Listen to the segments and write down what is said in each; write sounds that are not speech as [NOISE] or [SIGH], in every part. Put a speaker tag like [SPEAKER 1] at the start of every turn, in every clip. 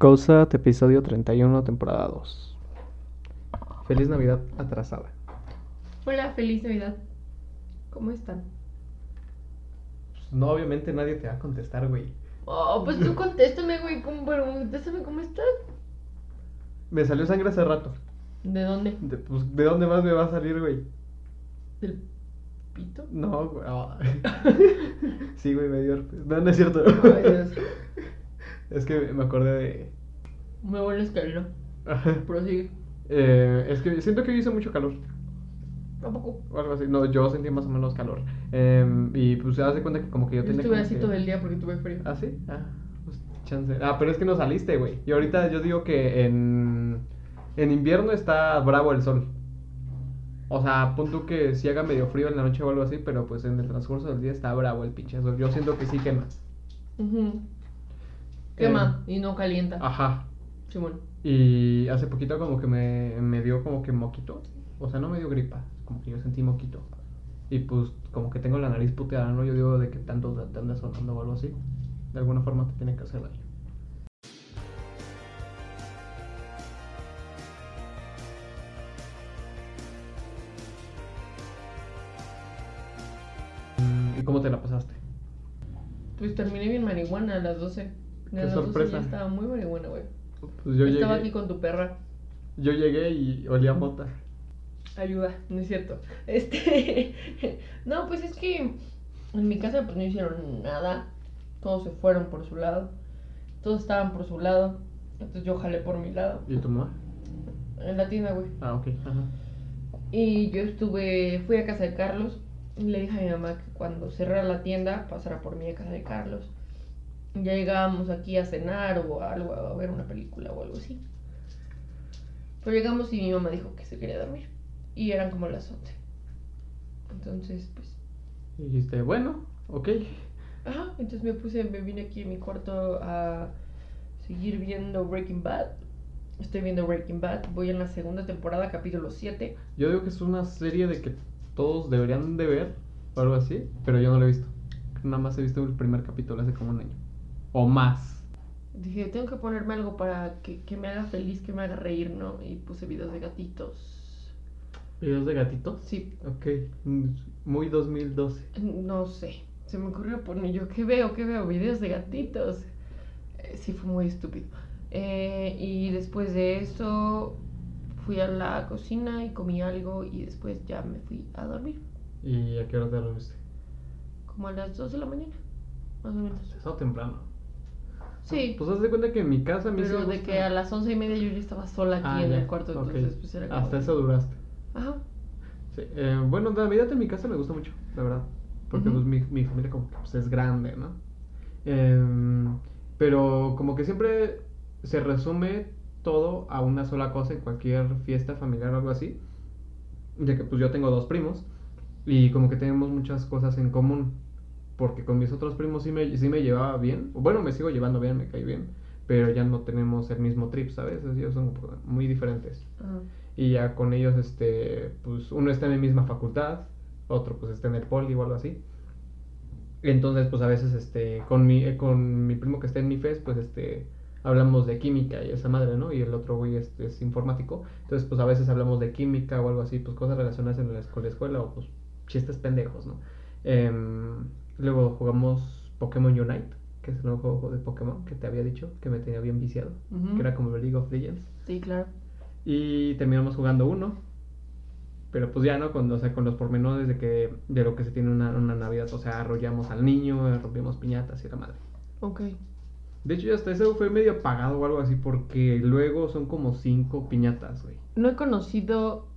[SPEAKER 1] Cousat, episodio 31, temporada 2. Feliz Navidad atrasada.
[SPEAKER 2] Hola, feliz Navidad. ¿Cómo están?
[SPEAKER 1] Pues, no, obviamente nadie te va a contestar, güey.
[SPEAKER 2] Oh, pues tú contéstame, güey. ¿Cómo, bueno, contéstame cómo estás?
[SPEAKER 1] Me salió sangre hace rato.
[SPEAKER 2] ¿De dónde?
[SPEAKER 1] De, pues, ¿de dónde más me va a salir, güey?
[SPEAKER 2] ¿Del pito?
[SPEAKER 1] No, güey. [LAUGHS] sí, güey, me dio. No, no es cierto.
[SPEAKER 2] Ay, Dios.
[SPEAKER 1] Es que me acordé de...
[SPEAKER 2] Me vuelve escalera. Prosigue.
[SPEAKER 1] Eh, es que siento que hizo mucho calor.
[SPEAKER 2] Tampoco.
[SPEAKER 1] O algo así. No, yo sentí más o menos calor. Em, y pues se hace cuenta que como que yo
[SPEAKER 2] Yo
[SPEAKER 1] tenía
[SPEAKER 2] estuve así
[SPEAKER 1] que-
[SPEAKER 2] todo el día porque tuve frío.
[SPEAKER 1] ¿Ah, sí? Ah, pues chance. Ah, pero es que no saliste, güey. Y ahorita yo digo que en, en invierno está bravo el sol. O sea, pon tú que sí haga medio frío en la noche o algo así, pero pues en el transcurso del día está bravo el pinche sol. Yo siento que sí quema.
[SPEAKER 2] Quema y no calienta.
[SPEAKER 1] Ajá.
[SPEAKER 2] Simón.
[SPEAKER 1] Y hace poquito como que me, me dio como que moquito. O sea, no me dio gripa, como que yo sentí moquito. Y pues como que tengo la nariz puteada, ¿no? Yo digo de que tanto te anda sonando o algo así. De alguna forma te tiene que hacer daño. Mm, ¿Y cómo te la pasaste?
[SPEAKER 2] Pues terminé bien marihuana a las 12.
[SPEAKER 1] Qué
[SPEAKER 2] las 12
[SPEAKER 1] sorpresa.
[SPEAKER 2] ya estaba muy marihuana, güey.
[SPEAKER 1] Pues yo
[SPEAKER 2] Estaba
[SPEAKER 1] llegué,
[SPEAKER 2] aquí con tu perra.
[SPEAKER 1] yo llegué y olía a mota.
[SPEAKER 2] Ayuda, no es cierto. [LAUGHS] Este. no, pues es que en mi casa pues no hicieron nada. Todos se fueron por su lado. Todos estaban por su lado. Entonces yo jalé por mi lado.
[SPEAKER 1] ¿Y tu mamá?
[SPEAKER 2] En la tienda, güey.
[SPEAKER 1] Ah, ok. Ajá.
[SPEAKER 2] Y yo estuve, fui a casa de Carlos. Y le dije a mi mamá que cuando cerrara la tienda pasara por mí a casa de Carlos. Ya llegábamos aquí a cenar o algo, a ver una película o algo así. Pero llegamos y mi mamá dijo que se quería dormir. Y eran como las 11. Entonces, pues,
[SPEAKER 1] Y dijiste, bueno, ok.
[SPEAKER 2] ajá. Entonces me puse, me vine aquí en mi cuarto a seguir viendo Breaking Bad. Estoy viendo Breaking Bad. Voy en la segunda temporada, capítulo 7.
[SPEAKER 1] Yo digo que es una serie de que todos deberían de ver o algo así, pero yo no la he visto. Nada más he visto el primer capítulo hace como un año. O más.
[SPEAKER 2] Dije, tengo que ponerme algo para que, que me haga feliz, que me haga reír, ¿no? Y puse videos de gatitos.
[SPEAKER 1] ¿Videos de gatitos?
[SPEAKER 2] Sí,
[SPEAKER 1] Ok. Muy 2012.
[SPEAKER 2] no sé. Se me ocurrió poner yo, ¿qué veo? ¿Qué veo? Videos de gatitos. Eh, sí, fue muy estúpido. Eh, y después de eso fui a la cocina y comí algo y después ya me fui a dormir.
[SPEAKER 1] ¿Y a qué hora te dormiste?
[SPEAKER 2] Como a las 2 de la mañana, más o menos.
[SPEAKER 1] Estaba temprano.
[SPEAKER 2] Sí,
[SPEAKER 1] Pues haz de cuenta que en mi casa a mí sí
[SPEAKER 2] pero
[SPEAKER 1] me
[SPEAKER 2] de que a las once y media yo ya estaba sola aquí
[SPEAKER 1] Ah,
[SPEAKER 2] en
[SPEAKER 1] ya,
[SPEAKER 2] el cuarto,
[SPEAKER 1] ok.
[SPEAKER 2] entonces pues era.
[SPEAKER 1] Hasta eso duraste.
[SPEAKER 2] Ajá.
[SPEAKER 1] Sí, eh, bueno, la Navidad en mi casa me gusta mucho, la verdad. Porque
[SPEAKER 2] Ujú.
[SPEAKER 1] pues, mi, mi familia como pues, es grande, ¿no? Em, pero como que siempre se resume todo a una sola cosa en cualquier fiesta familiar o algo así. Ya que pues yo tengo dos primos y como que tenemos muchas cosas en común. Porque con mis otros primos sí me, sí me llevaba bien. Bueno, me sigo llevando bien, me cae bien. Pero ya no tenemos el mismo trip, ¿sabes? Ellos son muy diferentes.
[SPEAKER 2] Ajá.
[SPEAKER 1] Y ya con ellos, este, pues uno está en la misma facultad, otro pues está en el poli o algo así. Entonces, pues a veces, este, con mi, eh, con mi primo que está en mi FES, pues este, hablamos de química y esa madre, ¿no? Y el otro güey este, es informático. Entonces, pues a veces hablamos de química o algo así, pues cosas relacionadas en la escuela, escuela o pues chistes pendejos, ¿no? Em, luego jugamos Pokémon Unite, que es el nuevo juego de Pokémon que te había dicho, que me tenía bien viciado, que era como League of Legends.
[SPEAKER 2] Sí, claro.
[SPEAKER 1] Y terminamos jugando uno. Pero pues ya, ¿no? Con, o sea, con los pormenores de que de lo que se tiene una, una Navidad. O sea, arrollamos al niño, rompimos piñatas y la madre.
[SPEAKER 2] Ok.
[SPEAKER 1] De hecho, hasta eso fue medio apagado o algo así. Porque luego son como cinco piñatas, güey.
[SPEAKER 2] No he conocido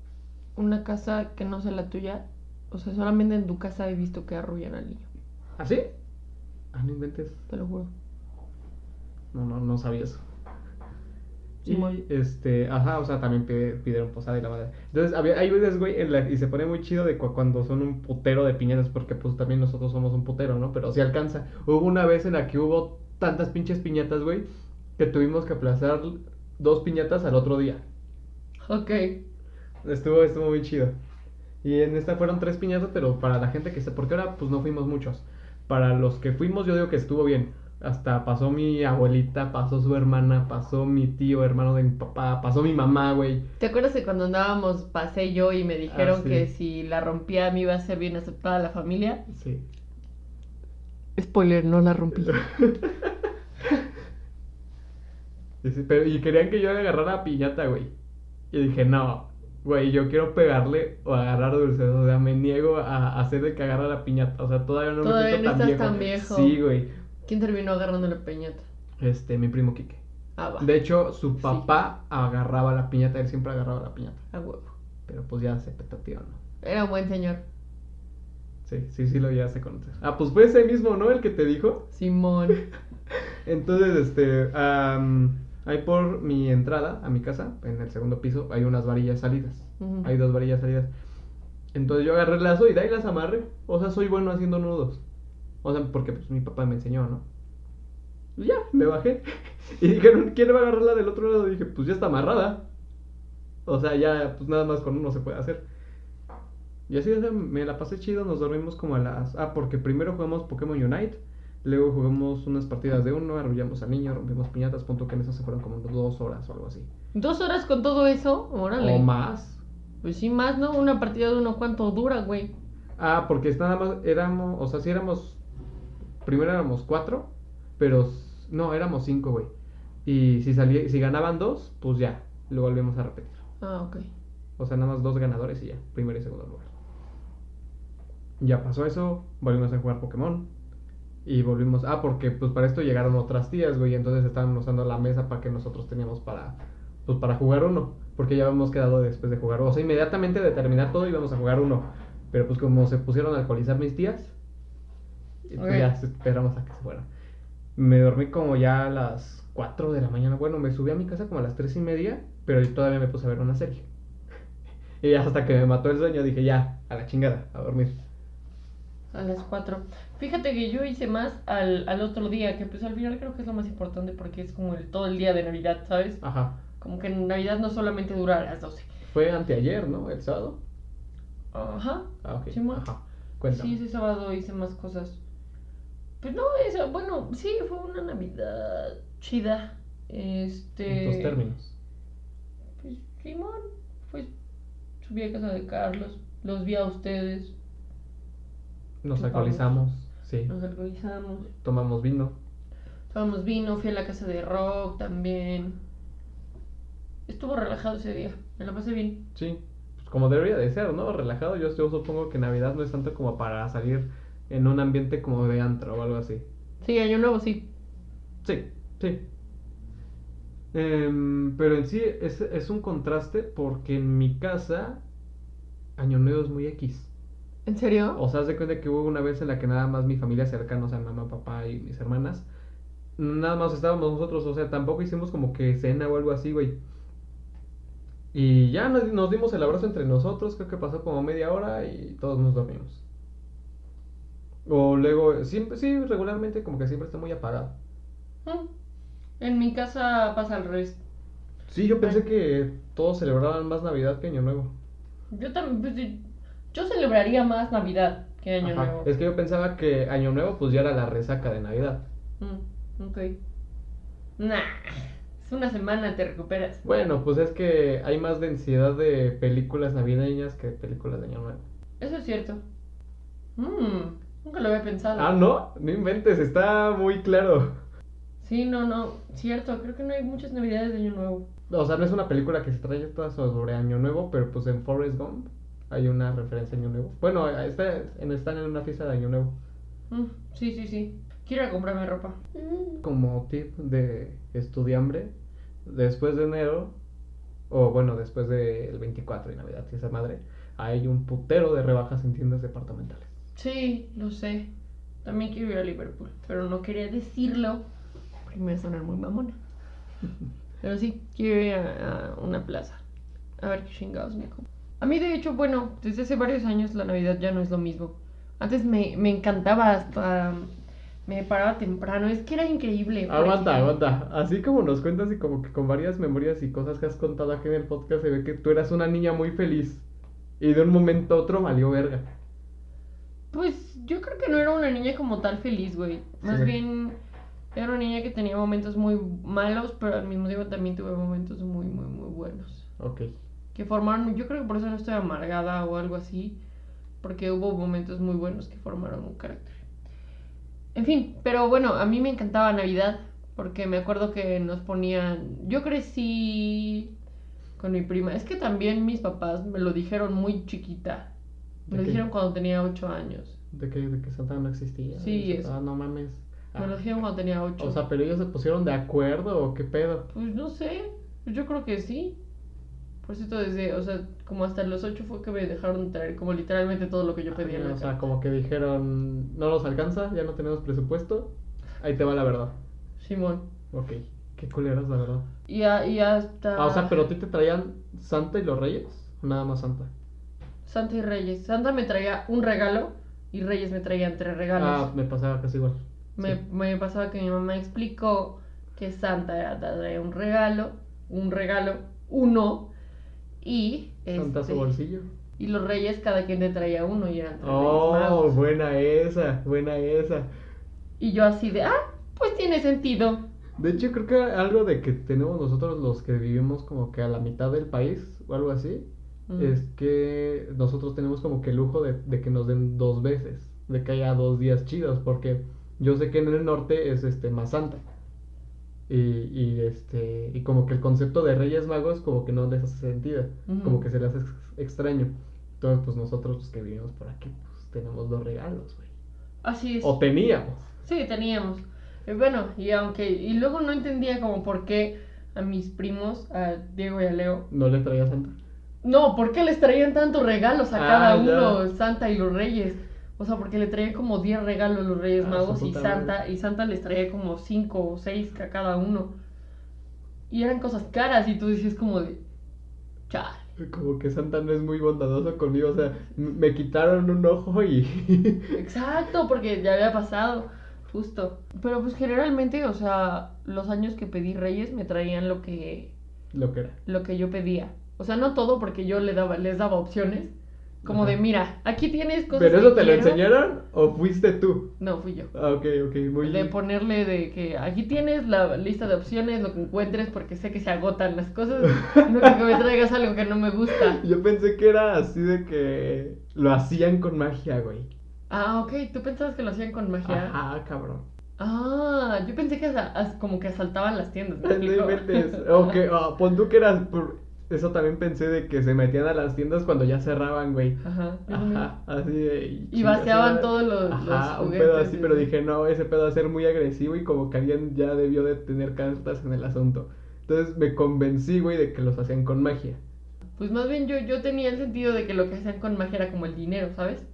[SPEAKER 2] una casa que no sea la tuya. O sea, solamente en tu casa he visto que arrullan al niño.
[SPEAKER 1] ¿Ah, sí? Ah, no inventes.
[SPEAKER 2] Te lo juro.
[SPEAKER 1] No, no, no sabía eso.
[SPEAKER 2] Simón.
[SPEAKER 1] Y este, ajá, o sea, también pidieron posada y la madre. Entonces, había, hay veces, güey, en la- y se pone muy chido de cu- cuando son un putero de piñatas, porque pues también nosotros somos un putero, ¿no? Pero sí alcanza. Hubo una vez en la que hubo tantas pinches piñatas, güey, que tuvimos que aplazar dos piñatas al otro día.
[SPEAKER 2] Ok.
[SPEAKER 1] Estuvo, estuvo muy chido. Y en esta fueron tres piñatas, pero para la gente que se... Porque ahora pues no fuimos muchos. Para los que fuimos yo digo que estuvo bien. Hasta pasó mi abuelita, pasó su hermana, pasó mi tío, hermano de mi papá, pasó mi mamá, güey.
[SPEAKER 2] ¿Te acuerdas de cuando andábamos, pasé yo y me dijeron
[SPEAKER 1] Ah, sí.
[SPEAKER 2] que si la rompía me iba a ser bien aceptada la familia?
[SPEAKER 1] Sí.
[SPEAKER 2] Spoiler, no la rompí. [LAUGHS]
[SPEAKER 1] Y, sí, pero, y querían que yo le agarrara la piñata, güey. Y dije, no, güey, yo quiero pegarle o agarrar dulces. O sea, me niego a hacer de que agarra la piñata. O sea, todavía no
[SPEAKER 2] Todavía
[SPEAKER 1] me siento
[SPEAKER 2] no
[SPEAKER 1] tan
[SPEAKER 2] estás
[SPEAKER 1] viejo.
[SPEAKER 2] tan viejo.
[SPEAKER 1] Sí, güey.
[SPEAKER 2] ¿Quién terminó agarrando la peñata?
[SPEAKER 1] Este, mi primo Quique.
[SPEAKER 2] Ah, va.
[SPEAKER 1] De hecho, su
[SPEAKER 2] Sí.
[SPEAKER 1] papá agarraba la piñata, él siempre agarraba la piñata.
[SPEAKER 2] A huevo.
[SPEAKER 1] Pero pues ya se petateó, ¿no?
[SPEAKER 2] Era un buen señor.
[SPEAKER 1] Sí, sí, sí lo ya se conoce. Ah, pues fue ese mismo, ¿no? El que te dijo.
[SPEAKER 2] Simón. [LAUGHS]
[SPEAKER 1] Entonces, este, am, ahí por mi entrada a mi casa, en el segundo piso, hay unas varillas salidas. Hay dos varillas salidas. Entonces yo agarré el lazo y de ahí las amarré. O sea, soy bueno haciendo nudos. O sea, porque pues mi papá me enseñó, ¿no? Y ya, me bajé. [LAUGHS] Y dijeron, ¿quién va a agarrar la del otro lado? Y dije, pues ya está amarrada. O sea, ya, pues nada más con uno se puede hacer. Y así, o sea, me la pasé chido, nos dormimos como a las... Ah, porque primero jugamos Pokémon Unite, luego jugamos unas partidas de uno, arrullamos al niño, rompimos piñatas, punto que en eso se fueron como dos horas o algo así.
[SPEAKER 2] ¿Dos horas con todo eso? Órale.
[SPEAKER 1] O más.
[SPEAKER 2] Pues sí, más, ¿no? Una partida de uno, ¿cuánto dura, güey?
[SPEAKER 1] Ah, porque es nada más éramos, o sea, sí éramos, primero éramos cuatro, pero no, éramos cinco, güey. Y si salía, si ganaban dos, pues ya, lo volvemos a repetir.
[SPEAKER 2] Ah, ok.
[SPEAKER 1] O sea, nada más dos ganadores y ya, primero y segundo lugar. Ya pasó eso, volvimos a jugar Pokémon. Y volvimos, ah, porque pues para esto llegaron otras tías, güey, entonces estaban usando la mesa para que nosotros teníamos para, pues para jugar uno, porque ya habíamos quedado después de jugar, o sea, inmediatamente de terminar todo íbamos a jugar uno, pero pues como se pusieron a alcoholizar mis tías, pues
[SPEAKER 2] Ok.
[SPEAKER 1] ya esperamos a que se fueran. Me dormí como ya a las 4 de la mañana, bueno, me subí a mi casa como a las tres y media, pero yo todavía me puse a ver una serie. [LAUGHS] Y ya hasta que me mató el sueño dije, ya, a la chingada, a dormir.
[SPEAKER 2] A las cuatro. Fíjate que yo hice más al, al otro día, que pues al final creo que es lo más importante porque es como el todo el día de Navidad, ¿sabes?
[SPEAKER 1] Ajá.
[SPEAKER 2] Como que en Navidad no solamente dura a las 12.
[SPEAKER 1] Fue anteayer, ¿no? El sábado.
[SPEAKER 2] Ajá.
[SPEAKER 1] Ah, ok.
[SPEAKER 2] Simón.
[SPEAKER 1] Ajá. Cuéntame.
[SPEAKER 2] Sí, ese sábado hice más cosas. Pues no, esa, bueno, sí, fue una Navidad chida. Este.
[SPEAKER 1] En tus términos.
[SPEAKER 2] Pues Simón, pues subí a casa de Carlos, los vi a ustedes,
[SPEAKER 1] Nos
[SPEAKER 2] chupamos.
[SPEAKER 1] Sí.
[SPEAKER 2] nos alcoholizamos.
[SPEAKER 1] Tomamos vino.
[SPEAKER 2] Tomamos vino, fui a la casa de rock también. Estuvo relajado ese día, me la pasé bien.
[SPEAKER 1] Sí. Pues como debería de ser, ¿no? Relajado. Yo, yo supongo que Navidad no es tanto como para salir en un ambiente como de antro o algo así.
[SPEAKER 2] Sí, año nuevo sí.
[SPEAKER 1] Sí, sí. Em, pero en sí es, es un contraste porque en mi casa Año Nuevo es muy X.
[SPEAKER 2] ¿En serio?
[SPEAKER 1] O sea, haz de cuenta que hubo una vez en la que nada más mi familia cercana, o sea, mamá, papá y mis hermanas, nada más estábamos nosotros, o sea, tampoco hicimos como que cena o algo así, güey. Y ya nos, nos dimos el abrazo entre nosotros, creo que pasó como media hora y todos nos dormimos. O luego, siempre, sí, regularmente como que siempre está muy apagado.
[SPEAKER 2] Mm. En mi casa pasa al revés.
[SPEAKER 1] Sí, yo pensé
[SPEAKER 2] Ay.
[SPEAKER 1] que todos celebraban más Navidad que Año Nuevo.
[SPEAKER 2] Yo también, pues, yo celebraría más Navidad que año
[SPEAKER 1] Ajá,
[SPEAKER 2] nuevo.
[SPEAKER 1] Es que yo pensaba que Año Nuevo pues ya era la resaca de Navidad.
[SPEAKER 2] Mm, ok. Nah, es una semana, te recuperas.
[SPEAKER 1] Bueno, pues es que hay más densidad de películas navideñas que películas de Año Nuevo.
[SPEAKER 2] Eso es cierto. Mm, nunca lo había pensado.
[SPEAKER 1] Ah, no, no inventes, está muy claro.
[SPEAKER 2] Sí, no, no, cierto, creo que no hay muchas navidades de año nuevo.
[SPEAKER 1] O sea, no es una película que se trae toda sobre Año Nuevo, pero pues en Forrest Gump hay una referencia a Año Nuevo. Bueno, está, en- están en una fiesta de Año Nuevo.
[SPEAKER 2] Mm, sí, sí, sí. Quiero comprarme ropa.
[SPEAKER 1] Como tip de estudiambre, después de enero, o bueno, después del 24 y Navidad, y esa madre, hay un putero de rebajas en tiendas departamentales.
[SPEAKER 2] Sí, lo sé. También quiero ir a Liverpool, pero no quería decirlo. Primero sonar muy mamona. [LAUGHS] Pero sí, quiero ir a, a una plaza. A ver qué chingados me compro. A mí, de hecho, bueno, desde hace varios años la Navidad ya no es lo mismo. Antes me, me encantaba hasta... Me paraba temprano, es que era increíble.
[SPEAKER 1] Aguanta, aguanta. Así como nos cuentas y como que con varias memorias y cosas que has contado aquí en el podcast se ve que tú eras una niña muy feliz y de un momento a otro valió verga.
[SPEAKER 2] Pues yo creo que no era una niña como tal feliz, güey. Más
[SPEAKER 1] Sí.
[SPEAKER 2] bien Era una niña que tenía momentos muy malos, pero al mismo tiempo también tuve momentos muy, muy, muy buenos.
[SPEAKER 1] Ok.
[SPEAKER 2] Que formaron, yo creo que por eso no estoy amargada o algo así, porque hubo momentos muy buenos que formaron un carácter. En fin, pero bueno, a mí me encantaba Navidad, porque me acuerdo que nos ponían, yo crecí con mi prima, es que también mis papás me lo dijeron muy chiquita, me
[SPEAKER 1] ¿De
[SPEAKER 2] lo
[SPEAKER 1] qué?
[SPEAKER 2] dijeron cuando tenía 8 años,
[SPEAKER 1] De que, de que Santa no existía.
[SPEAKER 2] Sí,
[SPEAKER 1] Eso. Ah, no mames.
[SPEAKER 2] me lo
[SPEAKER 1] Ah,
[SPEAKER 2] dijeron cuando tenía 8.
[SPEAKER 1] O sea, pero ellos se pusieron de acuerdo o qué pedo.
[SPEAKER 2] Pues no sé, yo creo que sí. Por cierto, desde, o sea, como hasta los 8 fue que me dejaron traer como literalmente todo lo que yo pedía en la
[SPEAKER 1] o sea, como que dijeron, no nos alcanza, ya no tenemos presupuesto. Ahí te va la verdad.
[SPEAKER 2] Simón.
[SPEAKER 1] Ok. Qué culeras, la verdad.
[SPEAKER 2] Y, a- y hasta...
[SPEAKER 1] Ah, o sea, pero a ti te traían Santa y los Reyes. o Nada más Santa.
[SPEAKER 2] Santa y Reyes. Santa me traía un regalo y Reyes me traían tres regalos.
[SPEAKER 1] Ah, me pasaba casi igual.
[SPEAKER 2] me,
[SPEAKER 1] Sí.
[SPEAKER 2] me pasaba que mi mamá explicó que Santa era traía un regalo, un regalo, uno, y...
[SPEAKER 1] Santa
[SPEAKER 2] este,
[SPEAKER 1] su bolsillo.
[SPEAKER 2] Y los Reyes cada quien te traía uno y eran tres
[SPEAKER 1] Oh,
[SPEAKER 2] Magos.
[SPEAKER 1] buena esa, buena esa.
[SPEAKER 2] Y yo así de, ah, pues tiene sentido.
[SPEAKER 1] De hecho, creo que algo de que tenemos nosotros los que vivimos como que a la mitad del país o algo así,
[SPEAKER 2] Mm.
[SPEAKER 1] es que nosotros tenemos como que el lujo de, de que nos den dos veces, de que haya dos días chidos, porque yo sé que en el norte es este más santa. Y, y este y como que el concepto de Reyes Magos como que no les hace sentido, como que se les hace ex- extraño. Entonces, pues nosotros los que vivimos por aquí, pues tenemos dos regalos, güey.
[SPEAKER 2] Así es.
[SPEAKER 1] O teníamos.
[SPEAKER 2] Sí, teníamos. Eh, bueno, y aunque, y luego no entendía como por qué a mis primos, a Diego y a Leo,
[SPEAKER 1] ¿No le traía Santa?
[SPEAKER 2] no, ¿por qué les traían tantos regalos a
[SPEAKER 1] Ah,
[SPEAKER 2] cada
[SPEAKER 1] ya.
[SPEAKER 2] uno, Santa y los Reyes? O sea, porque le traían como 10 regalos a los Reyes
[SPEAKER 1] Ah,
[SPEAKER 2] Magos
[SPEAKER 1] su
[SPEAKER 2] y Santa,
[SPEAKER 1] madre.
[SPEAKER 2] y Santa les traía como 5 o 6 a cada uno. Y eran cosas caras y tú dices como de, chale.
[SPEAKER 1] Como que Santa no es muy bondadoso conmigo, o sea, me quitaron un ojo y... [LAUGHS]
[SPEAKER 2] Exacto, porque ya había pasado, justo. Pero pues generalmente, o sea, los años que pedí Reyes me traían lo que
[SPEAKER 1] Lo que era.
[SPEAKER 2] lo que yo pedía. O sea, no todo porque yo le daba, les daba opciones. Como
[SPEAKER 1] Ajá.
[SPEAKER 2] de, mira, aquí tienes cosas
[SPEAKER 1] ¿Pero
[SPEAKER 2] que
[SPEAKER 1] eso te lo
[SPEAKER 2] quiero".
[SPEAKER 1] enseñaron o fuiste tú?
[SPEAKER 2] No, fui yo.
[SPEAKER 1] Ah, ok, ok, muy
[SPEAKER 2] De ponerle de que aquí tienes la lista de opciones, lo que encuentres, porque sé que se agotan las cosas. No que me traigas algo que no me gusta. [LAUGHS]
[SPEAKER 1] Yo pensé que era así de que lo hacían con magia, güey.
[SPEAKER 2] Ah, ok, tú pensabas que lo hacían con magia.
[SPEAKER 1] Ajá, cabrón.
[SPEAKER 2] Ah, yo pensé que as- como que asaltaban las tiendas. ¿me
[SPEAKER 1] No inventes. O que, ah, pon tú que eras... por- Eso también pensé de que se metían a las tiendas cuando ya cerraban, güey.
[SPEAKER 2] Ajá.
[SPEAKER 1] Ajá, así de...
[SPEAKER 2] Y vaciaban todos los,
[SPEAKER 1] Ajá,
[SPEAKER 2] los
[SPEAKER 1] un pedo
[SPEAKER 2] juguetes
[SPEAKER 1] así,
[SPEAKER 2] y
[SPEAKER 1] pero dije, no, ese pedo va a ser muy agresivo y como que alguien ya debió de tener cartas en el asunto. Entonces me convencí, güey, de que los hacían con magia.
[SPEAKER 2] Pues más bien yo, yo tenía el sentido de que lo que hacían con magia era como el dinero, ¿sabes?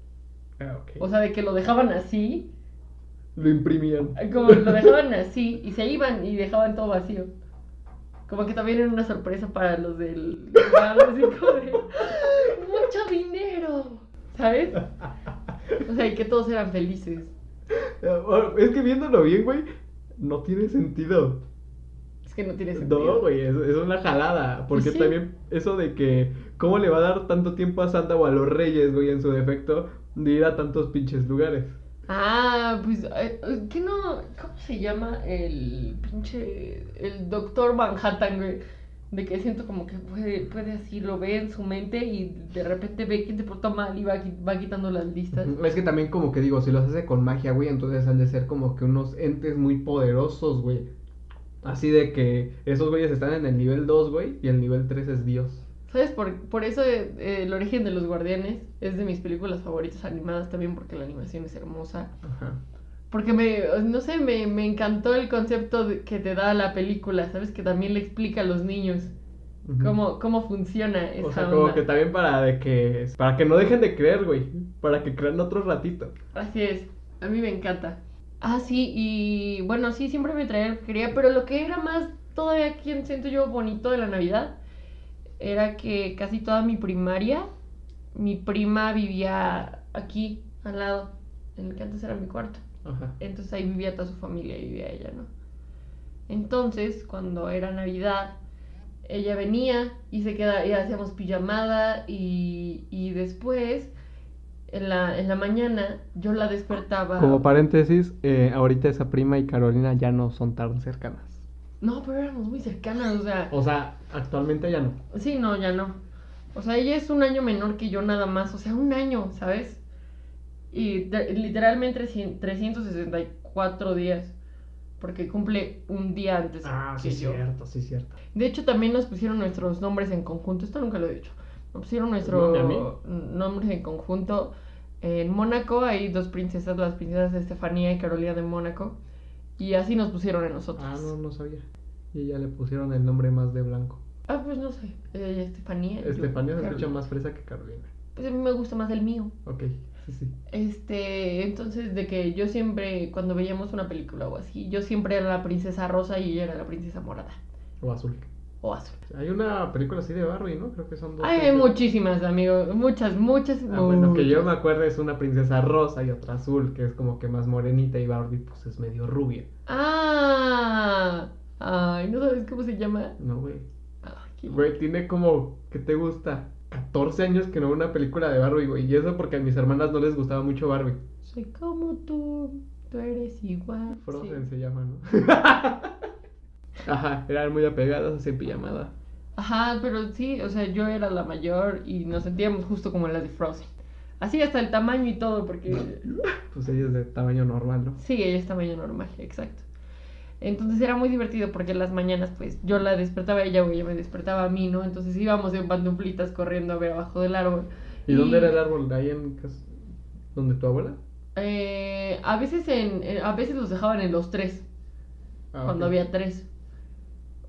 [SPEAKER 1] Ah, ok.
[SPEAKER 2] O sea, de que lo dejaban así,
[SPEAKER 1] lo imprimían.
[SPEAKER 2] como lo dejaban así, y se iban y dejaban todo vacío. Como que también era una sorpresa para los del lugar, así como de, ¡mucho dinero! ¿Sabes? O sea, y que todos eran felices.
[SPEAKER 1] Es que viéndolo bien, güey, no tiene sentido.
[SPEAKER 2] Es que no tiene sentido.
[SPEAKER 1] No, güey, es, es una jalada. Porque
[SPEAKER 2] sí.
[SPEAKER 1] también eso de que, ¿cómo le va a dar tanto tiempo a Santa o a los Reyes, güey, en su defecto, de ir a tantos pinches lugares?
[SPEAKER 2] Ah, pues, eh, ¿qué no? ¿Cómo se llama el pinche, el doctor Manhattan, güey? De que siento como que puede, puede así, lo ve en su mente y de repente ve quién te portó mal y va, va quitando las listas.
[SPEAKER 1] Es que también como que digo, si los hace con magia, güey, entonces han de ser como que unos entes muy poderosos, güey. Así de que esos güeyes están en el nivel 2, güey, y el nivel 3 es Dios.
[SPEAKER 2] ¿Sabes? Por, por eso eh, eh, El origen de los guardianes es de mis películas favoritas animadas también porque la animación es hermosa.
[SPEAKER 1] Ajá.
[SPEAKER 2] Porque me, no sé, me, me encantó el concepto de- que te da la película, ¿sabes? Que también le explica a los niños cómo, cómo funciona esa
[SPEAKER 1] O sea, como
[SPEAKER 2] onda.
[SPEAKER 1] que también para de que para que no dejen de creer, güey, para que crean otro ratito.
[SPEAKER 2] Así es, a mí me encanta. Ah, sí, y bueno, sí, siempre me traía lo que quería, pero lo que era más todavía quien siento yo bonito de la Navidad era que casi toda mi primaria, mi prima vivía aquí, al lado, en el que antes era mi cuarto.
[SPEAKER 1] Ajá.
[SPEAKER 2] Entonces ahí vivía toda su familia y vivía ella, ¿no? Entonces, cuando era Navidad, ella venía y se quedaba, y hacíamos pijamada y, y después en la, en la mañana yo la despertaba.
[SPEAKER 1] Como paréntesis, eh, ahorita esa prima y Carolina ya no son tan cercanas.
[SPEAKER 2] No, pero éramos muy cercanas, o sea.
[SPEAKER 1] O sea, actualmente ya no.
[SPEAKER 2] Sí, no, ya no. O sea, ella es un año menor que yo nada más, o sea, un año, ¿sabes? Y literalmente cien- 364 días, porque cumple un día antes
[SPEAKER 1] Ah,
[SPEAKER 2] que yo.
[SPEAKER 1] sí, cierto.
[SPEAKER 2] De hecho, también nos pusieron nuestros nombres en conjunto, esto nunca lo he dicho. Nos pusieron nuestros nombres en conjunto en Mónaco, hay dos princesas, las princesas Estefanía y Carolina de Mónaco, y así nos pusieron en nosotros.
[SPEAKER 1] Ah, no, no sabía. Y ya le pusieron el nombre más de blanco.
[SPEAKER 2] Ah, pues no sé, eh, Estefanía. yo,
[SPEAKER 1] Estefanía se escucha más fresa que Carolina.
[SPEAKER 2] Pues a mí me gusta más el mío.
[SPEAKER 1] Ok, sí, sí.
[SPEAKER 2] Este, entonces de que yo siempre, cuando veíamos una película o así, yo siempre era la princesa rosa y ella era la princesa morada
[SPEAKER 1] O azul.
[SPEAKER 2] O azul.
[SPEAKER 1] Hay una película así de Barbie, ¿no? Creo que son dos.
[SPEAKER 2] Ay, hay muchísimas, amigo, muchas, muchas,
[SPEAKER 1] Ah, bueno, que yo me acuerdo es una princesa rosa y otra azul, que es como que más morenita y Barbie pues es medio rubia.
[SPEAKER 2] Ah, ay, ¿no sabes cómo se llama?
[SPEAKER 1] No, güey.
[SPEAKER 2] Ay, qué-
[SPEAKER 1] Güey, tiene como, ¿qué te gusta? 14 años que no veo una película de Barbie, güey. Y eso porque a mis hermanas no les gustaba mucho Barbie.
[SPEAKER 2] Soy como tú, tú eres igual.
[SPEAKER 1] Frozen
[SPEAKER 2] sí.
[SPEAKER 1] se llama, ¿no? [LAUGHS] Ajá, eran muy apegadas así en pijamada.
[SPEAKER 2] Ajá, pero sí, o sea, yo era la mayor y nos sentíamos justo como las de Frozen. Así hasta el tamaño y todo, porque
[SPEAKER 1] Pues ella es de tamaño normal, ¿no?
[SPEAKER 2] Sí, ella es tamaño normal, exacto. Entonces era muy divertido porque las mañanas, pues yo la despertaba a ella o ella me despertaba a mí, ¿no? Entonces íbamos en pantuflitas corriendo a ver abajo del árbol.
[SPEAKER 1] ¿Y, dónde era el árbol? ¿Ahí en casa? ¿Dónde tu abuela?
[SPEAKER 2] Eh, a veces en, a veces los dejaban en los tres,
[SPEAKER 1] Ah,
[SPEAKER 2] cuando había tres.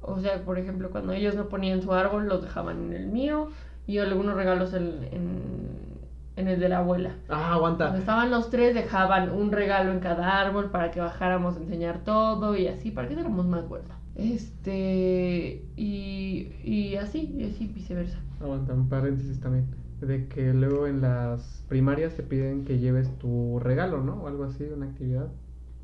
[SPEAKER 2] O sea, por ejemplo, cuando ellos no ponían su árbol, los dejaban en el mío y algunos regalos en, en, en el de la abuela.
[SPEAKER 1] Ah,
[SPEAKER 2] Cuando
[SPEAKER 1] aguanta.
[SPEAKER 2] estaban los tres, dejaban un regalo en cada árbol para que bajáramos a enseñar todo y así, para que diéramos más vuelta. Este, y, y así, y así viceversa.
[SPEAKER 1] Aguanta, un paréntesis también. De que luego en las primarias te piden que lleves tu regalo, ¿no? O algo así, una actividad.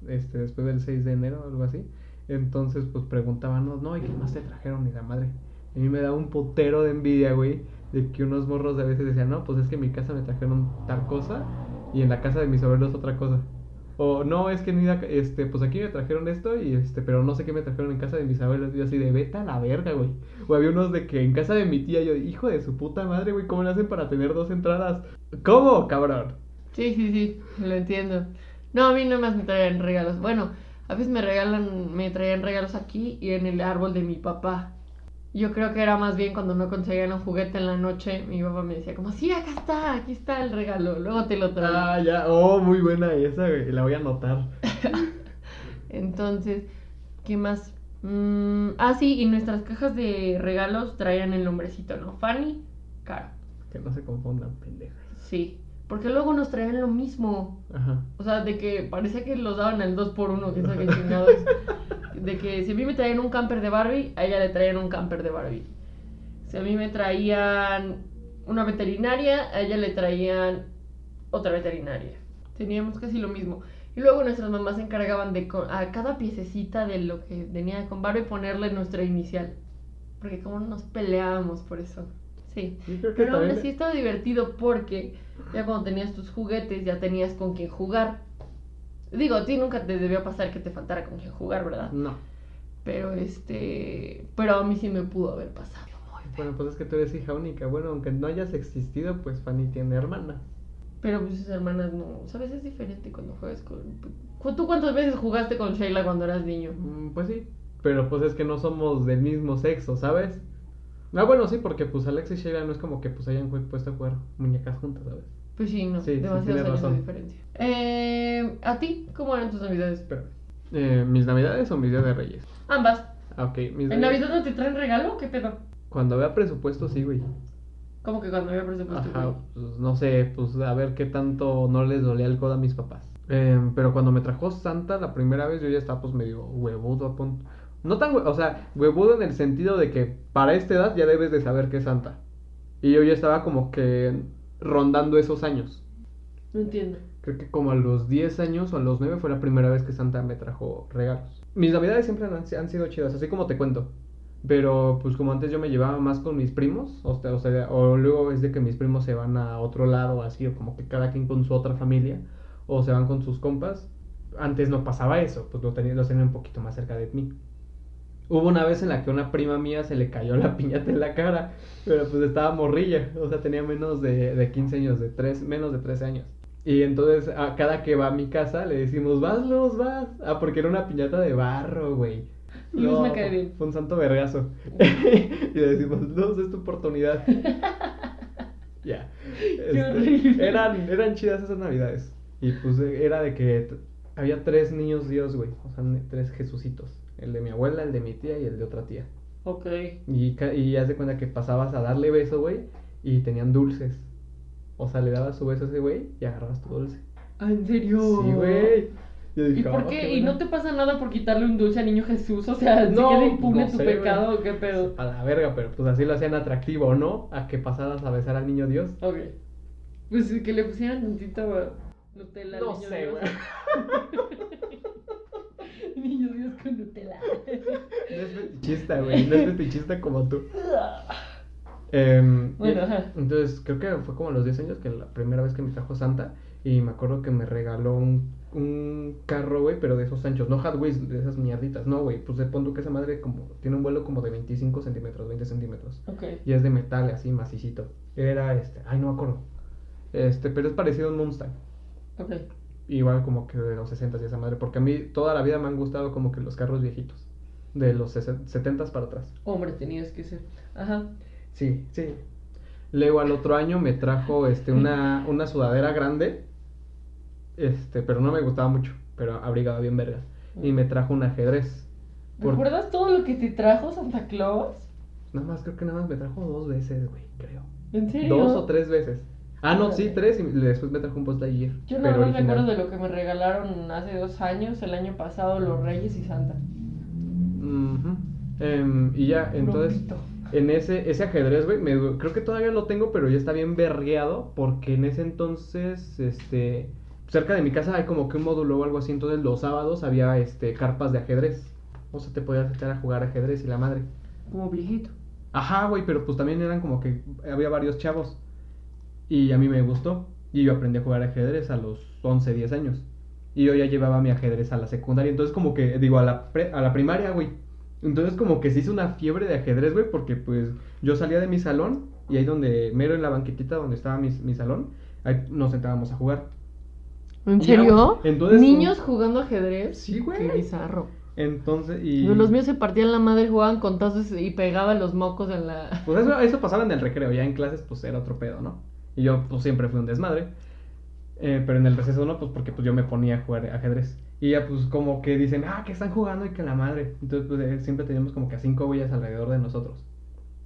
[SPEAKER 1] Este, después del 6 de enero, algo así. Entonces, pues preguntaban, no, ¿y qué más te trajeron? Ni la madre. A mí me da un putero de envidia, güey, de que unos morros de a veces decían, no, pues es que en mi casa me trajeron tal cosa y en la casa de mis abuelos otra cosa. O no, es que mira, este, pues aquí me trajeron esto y este, pero no sé qué me trajeron en casa de mis abuelos. Y yo así de vete a la verga, güey. O había unos de que en casa de mi tía, yo, hijo de su puta madre, güey, ¿cómo le hacen para tener dos entradas? ¿Cómo, cabrón?
[SPEAKER 2] Sí, sí, sí, lo entiendo. No, a mí nada más me traían regalos. Bueno, a veces me regalan, me traían regalos aquí y en el árbol de mi papá. Yo creo que era más bien cuando no conseguían un juguete en la noche, mi papá me decía como, sí, acá está, aquí está el regalo, luego te lo traigo.
[SPEAKER 1] Ah, ya, oh, muy buena esa, la voy a anotar. [LAUGHS]
[SPEAKER 2] Entonces, ¿qué más? Mm, ah, sí, y nuestras cajas de regalos traían el nombrecito, ¿no? Fanny, Caro.
[SPEAKER 1] Que no se confundan, pendejas.
[SPEAKER 2] Sí, porque luego nos traían lo mismo.
[SPEAKER 1] Ajá.
[SPEAKER 2] O sea, de que parecía que los daban al 2 por 1 que sabe chingados. De que si a mí me traían un camper de Barbie, a ella le traían un camper de Barbie. Si a mí me traían una veterinaria, a ella le traían otra veterinaria. Teníamos casi lo mismo. Y luego nuestras mamás se encargaban de a cada piececita de lo que tenía con Barbie ponerle nuestra inicial. Porque como nos peleábamos por eso. Sí. Pero aún así estaba divertido porque ya cuando tenías tus juguetes ya tenías con quién jugar. Digo, a ti nunca te debió pasar que te faltara con quién jugar, ¿verdad?
[SPEAKER 1] No.
[SPEAKER 2] Pero este, pero a mí sí me pudo haber pasado. Muy.
[SPEAKER 1] Bueno, pues es que tú eres hija única. Bueno, aunque no hayas existido, pues Fanny tiene hermana.
[SPEAKER 2] Pero pues sus hermanas no, ¿sabes? Es diferente cuando juegas con... ¿Cu- ¿Tú cuántas veces jugaste con Sheila cuando eras niño?
[SPEAKER 1] Mm, Pues sí. Pero pues es que no somos del mismo sexo, ¿sabes? Ah, bueno, sí, porque pues Alex y Sheila no es como que pues hayan pu- puesto a jugar muñecas juntas, ¿sabes?
[SPEAKER 2] Pues sí, no,
[SPEAKER 1] Sí,
[SPEAKER 2] demasiados años de diferencia. Eh, ¿A ti? ¿Cómo eran tus navidades?
[SPEAKER 1] Eh, ¿Mis navidades o mis días de reyes?
[SPEAKER 2] Ambas.
[SPEAKER 1] Ah, ok. Mis
[SPEAKER 2] ¿En
[SPEAKER 1] navidades-
[SPEAKER 2] Navidad no te traen regalo? ¿Qué pedo?
[SPEAKER 1] Cuando vea presupuesto, sí, güey.
[SPEAKER 2] ¿Cómo que cuando había presupuesto?
[SPEAKER 1] Ajá,
[SPEAKER 2] güey?
[SPEAKER 1] pues no sé, pues a ver qué tanto no les dolía el codo a mis papás. Eh, pero cuando me trajo Santa la primera vez, yo ya estaba pues medio huevudo a punto. No tan, o sea, huevudo en el sentido de que para esta edad ya debes de saber qué es Santa. Y yo ya estaba como que rondando esos años.
[SPEAKER 2] No entiendo.
[SPEAKER 1] Creo que como a los 10 años o a los 9 fue la primera vez que Santa me trajo regalos. Mis navidades siempre han, han sido chidas, así como te cuento. Pero pues como antes yo me llevaba más con mis primos, o sea, o, sea, o luego es de que mis primos se van a otro lado así, o como que cada quien con su otra familia, o se van con sus compas. Antes no pasaba eso, pues lo tenía, los tenía un poquito más cerca de mí. Hubo una vez en la que una prima mía se le cayó la [LAUGHS] piñata en la cara, pero pues estaba morrilla, o sea, tenía menos de, de 15 años, de 3, menos de 13 años. Y entonces a cada que va a mi casa le decimos, vas, Luz, vas. Ah, porque era una piñata de barro, güey.
[SPEAKER 2] Luz me cae bien.
[SPEAKER 1] Fue un santo vergazo. [LAUGHS] y le decimos, Luz, es tu oportunidad. [LAUGHS] ya.
[SPEAKER 2] Qué
[SPEAKER 1] Este,
[SPEAKER 2] horrible.
[SPEAKER 1] eran, eran chidas esas navidades. Y pues era de que había tres niños Dios, güey. O sea, tres Jesucitos. El de mi abuela, el de mi tía y el de otra tía.
[SPEAKER 2] Ok.
[SPEAKER 1] Y, y haz de cuenta que pasabas a darle beso, güey, y tenían dulces. O sea, le dabas su beso a ese güey y agarrabas tu dulce.
[SPEAKER 2] Ah, ¿En serio?
[SPEAKER 1] Sí, güey.
[SPEAKER 2] ¿Y por
[SPEAKER 1] "Oh,
[SPEAKER 2] qué? ¿Y
[SPEAKER 1] buena".
[SPEAKER 2] no te pasa nada por quitarle un dulce al niño Jesús? O sea,
[SPEAKER 1] No,
[SPEAKER 2] ¿se queda impune
[SPEAKER 1] no
[SPEAKER 2] tu
[SPEAKER 1] sé,
[SPEAKER 2] pecado o qué pedo?
[SPEAKER 1] A la verga, pero pues así lo hacían atractivo, ¿no? A que pasaras a besar al niño Dios.
[SPEAKER 2] Ok. Pues que le pusieran tantito uh, Nutella al
[SPEAKER 1] No
[SPEAKER 2] niño
[SPEAKER 1] sé,
[SPEAKER 2] Dios. [LAUGHS] [LAUGHS] niño Dios con Nutella.
[SPEAKER 1] No es fetichista, güey. No es fetichista como tú. Em, y-
[SPEAKER 2] Bueno, ajá.
[SPEAKER 1] entonces, creo que fue como a los 10 años que la primera vez que me trajo Santa. Y me acuerdo que me regaló un, un carro, güey, pero de esos anchos. No Wheels, de esas mierditas. No, güey. Pues de pon tú que esa madre como, tiene un vuelo como de 25 centímetros, 20 centímetros.
[SPEAKER 2] Ok.
[SPEAKER 1] Y es de metal, así, macicito. Era este. Ay, no me acuerdo. Este, pero es parecido a un Mustang.
[SPEAKER 2] Ok.
[SPEAKER 1] Igual como que de los 60 y esa madre. Porque a mí toda la vida me han gustado como que los carros viejitos. De los 70 para atrás.
[SPEAKER 2] Hombre, tenías que ser. Ajá.
[SPEAKER 1] Sí, sí. Luego al otro año me trajo este una, [LAUGHS] una sudadera grande. Este, pero no me gustaba mucho. Pero abrigaba bien verga. Y me trajo un ajedrez. Por-
[SPEAKER 2] ¿Recuerdas todo lo que te trajo Santa Claus?
[SPEAKER 1] Nada más, creo que nada más me trajo dos veces, güey, creo.
[SPEAKER 2] ¿En serio?
[SPEAKER 1] Dos o tres veces. Ah, no, sí, tres. Y después me trajo un post ayer.
[SPEAKER 2] Yo no me recuerdo de lo que me regalaron hace dos años, el año pasado, los Reyes y Santa.
[SPEAKER 1] Em, y ya, entonces, en ese, ese ajedrez, güey, creo que todavía lo tengo, pero ya está bien berreado, porque en ese entonces, este, cerca de mi casa hay como que un módulo o algo así, entonces los sábados había, este, carpas de ajedrez, o sea, te podías echar a jugar ajedrez y la madre.
[SPEAKER 2] Como viejito.
[SPEAKER 1] Ajá, güey, pero pues también eran como que había varios chavos, y a mí me gustó, y yo aprendí a jugar ajedrez a los 11, 10 años. Y yo ya llevaba mi ajedrez a la secundaria, entonces como que, digo, a la, pre- a la primaria, güey. Entonces como que se hizo una fiebre de ajedrez, güey, porque pues yo salía de mi salón y ahí donde, mero en la banquetita donde estaba mi, mi salón, ahí nos sentábamos a jugar.
[SPEAKER 2] ¿En
[SPEAKER 1] ya,
[SPEAKER 2] serio?
[SPEAKER 1] entonces,
[SPEAKER 2] ¿Niños jugando ajedrez?
[SPEAKER 1] Sí, güey.
[SPEAKER 2] Qué bizarro.
[SPEAKER 1] Entonces, y...
[SPEAKER 2] Los míos se partían la madre, jugaban con tazos y pegaban los mocos en la...
[SPEAKER 1] Pues eso, eso pasaba en el recreo, ya en clases pues era otro pedo, ¿no? Y yo pues siempre fui un desmadre. Eh, pero en el receso no, pues porque pues yo me ponía a jugar ajedrez. Y ya pues como que dicen, ah, que están jugando y que la madre. Entonces pues eh, siempre teníamos como que a cinco güeyes alrededor de nosotros.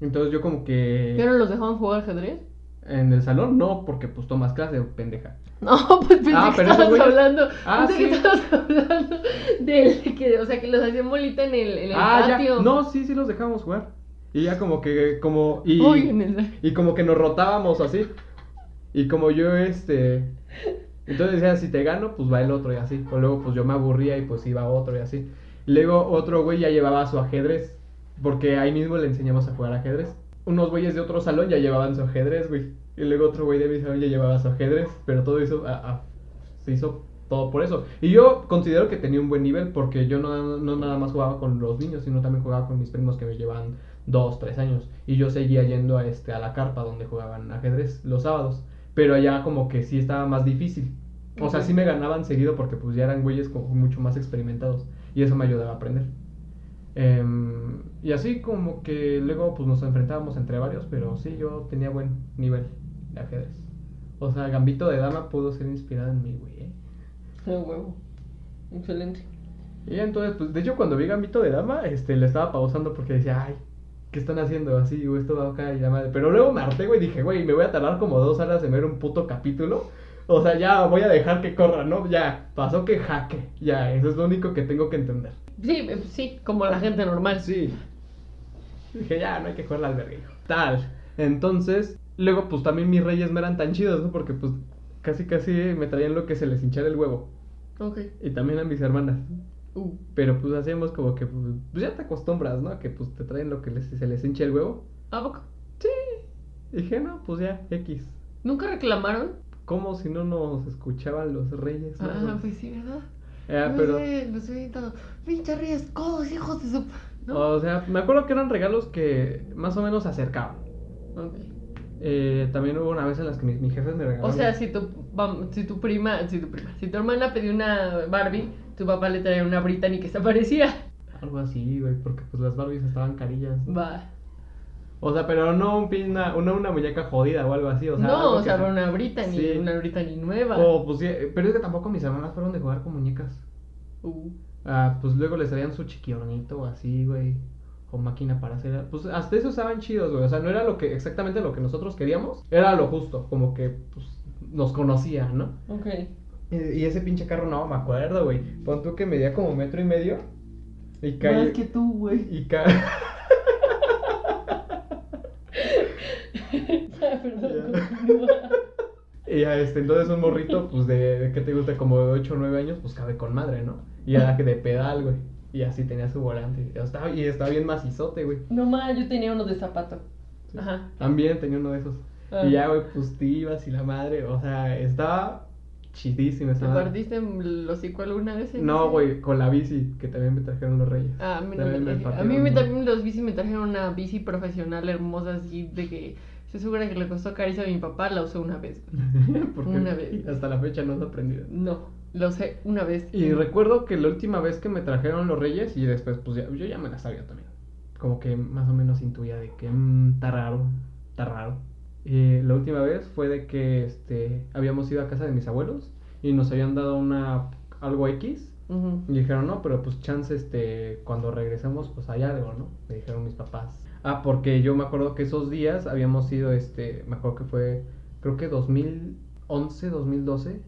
[SPEAKER 1] Entonces yo como que...
[SPEAKER 2] ¿Ya no los dejaban jugar ajedrez?
[SPEAKER 1] En el salón no, porque pues tomas clase, pendeja. [LAUGHS]
[SPEAKER 2] No, pues pensé
[SPEAKER 1] Ah,
[SPEAKER 2] que
[SPEAKER 1] pero esos
[SPEAKER 2] estabas
[SPEAKER 1] güeyes-
[SPEAKER 2] hablando.
[SPEAKER 1] Ah,
[SPEAKER 2] pensé que estabas hablando del que, o sea, que los hacían bolita en el, en el
[SPEAKER 1] ah,
[SPEAKER 2] patio.
[SPEAKER 1] ya. No, sí, sí los dejábamos jugar. Y ya como que, como... Y,
[SPEAKER 2] Uy, en el-
[SPEAKER 1] Y como que nos rotábamos así. Y como yo, este. Entonces decía, si te gano, pues va el otro y así. O luego, pues yo me aburría y pues iba otro y así. Luego otro güey ya llevaba su ajedrez. Porque ahí mismo le enseñamos a jugar ajedrez. Unos güeyes de otro salón ya llevaban su ajedrez, güey. Y luego otro güey de mi salón ya llevaba su ajedrez. Pero todo ah, ah, se hizo todo por eso. Y yo considero que tenía un buen nivel porque yo no, no nada más jugaba con los niños, sino también jugaba con mis primos que me llevaban dos, tres años. Y yo seguía yendo a, este, a la carpa donde jugaban ajedrez los sábados. Pero allá como que sí estaba más difícil. O sea, sí me ganaban seguido porque pues ya eran güeyes como mucho más experimentados. Y eso me ayudaba a aprender. Em, y así como que luego pues nos enfrentábamos entre varios, pero sí yo tenía buen nivel de ajedrez. O sea, Gambito de Dama pudo ser inspirado en mí, güey. ¿eh?
[SPEAKER 2] Ah, huevo. Excelente.
[SPEAKER 1] Y entonces, pues, de hecho, cuando vi Gambito de Dama, este, le estaba pausando porque decía, ay, ¿qué están haciendo así? O esto va acá y la madre. Pero luego me harté, güey, dije, güey, me voy a tardar como dos horas en ver un puto capítulo. O sea, ya voy a dejar que corra, ¿no? Ya, pasó que jaque. Ya, eso es lo único que tengo que entender.
[SPEAKER 2] Sí, eh, sí, como la gente normal.
[SPEAKER 1] Sí. Dije, ya, no hay que jugar al albergue, hijo. Tal. Entonces, luego, pues también mis reyes me eran tan chidos, ¿no? Porque, pues, casi, casi me traían lo que se les hinchara el huevo.
[SPEAKER 2] Ok.
[SPEAKER 1] Y también a mis hermanas.
[SPEAKER 2] Uh,
[SPEAKER 1] Pero pues hacíamos como que, pues, pues, ya te acostumbras, ¿no? Que pues te traen lo que les- se les hincha el huevo.
[SPEAKER 2] ¿A poco?
[SPEAKER 1] Y dije, no, pues ya, X.
[SPEAKER 2] ¿Nunca reclamaron?
[SPEAKER 1] ¿Cómo si no nos escuchaban los reyes?
[SPEAKER 2] Ah,
[SPEAKER 1] magos?
[SPEAKER 2] pues sí, ¿verdad?
[SPEAKER 1] Ah,
[SPEAKER 2] No
[SPEAKER 1] pero,
[SPEAKER 2] sé, los he gritado, pinche reyes, codos, hijos de su... ¿No?
[SPEAKER 1] o sea, me acuerdo que eran regalos que más o menos se acercaban.
[SPEAKER 2] Ok.
[SPEAKER 1] Eh, también hubo una vez en las que mis, mis jefes me regalaron.
[SPEAKER 2] O sea, si tu, si tu prima, si tu prima, si tu hermana pedía una Barbie, tu papá le traía una Brittany que se parecía.
[SPEAKER 1] Algo así, güey, porque pues las Barbies estaban carillas.
[SPEAKER 2] Va.
[SPEAKER 1] O sea, pero no un pin- una, una, una muñeca jodida o algo así. O sea,
[SPEAKER 2] no, o sea, una Brittany,
[SPEAKER 1] Sí.
[SPEAKER 2] una Brittany nueva.
[SPEAKER 1] O, pues sí, pero es que tampoco mis hermanas fueron de jugar con muñecas.
[SPEAKER 2] Uh,
[SPEAKER 1] Ah, pues luego les traían su chiquiornito o así, güey. O máquina para hacer. Pues hasta eso estaban chidos, güey. O sea, no era lo que exactamente lo que nosotros queríamos. Era lo justo. Como que, pues, nos conocía, ¿no?
[SPEAKER 2] ok.
[SPEAKER 1] Y, ese pinche carro no me acuerdo, güey. Pon tú que medía como metro y medio. Y cae.
[SPEAKER 2] Más que tú, güey.
[SPEAKER 1] Y cae. Y [LAUGHS] [LAUGHS] ya, este, entonces un morrito, pues de, de ¿qué te gusta? Como de 8 o 9 años, pues cabe con madre, ¿no? Y era que de pedal, güey. Y así tenía su volante. Y estaba, y estaba bien macizote, güey.
[SPEAKER 2] No más, yo tenía uno de zapato. Ajá.
[SPEAKER 1] También tenía uno de esos.
[SPEAKER 2] Ah.
[SPEAKER 1] Y ya, güey, pues te ibas y la madre, o sea, estaba chidísimo
[SPEAKER 2] ¿Te
[SPEAKER 1] esa madre.
[SPEAKER 2] partiste el hocico alguna vez? en
[SPEAKER 1] No, güey, con la bici, que también me trajeron los reyes.
[SPEAKER 2] Ah, a mí no me
[SPEAKER 1] me.
[SPEAKER 2] A mí me, también los bici me trajeron una bici profesional hermosa así de que estoy segura que le costó carísimo a mi papá, la usé una vez. [LAUGHS]
[SPEAKER 1] Porque
[SPEAKER 2] Una vez.
[SPEAKER 1] hasta la fecha no se ha aprendido.
[SPEAKER 2] No, la usé una vez.
[SPEAKER 1] Y recuerdo que la última vez que me trajeron los reyes y después, pues ya, yo ya me la sabía también. Como que más o menos intuía de que mm, está raro, está raro. Y la última vez fue de que este, habíamos ido a casa de mis abuelos y nos habían dado una algo X y dijeron, no, pero pues chance, este, cuando regresemos, pues hay algo, ¿no? Me dijeron mis papás. Ah, porque yo me acuerdo que esos días habíamos ido, este, me acuerdo que fue, creo que 2011, 2012.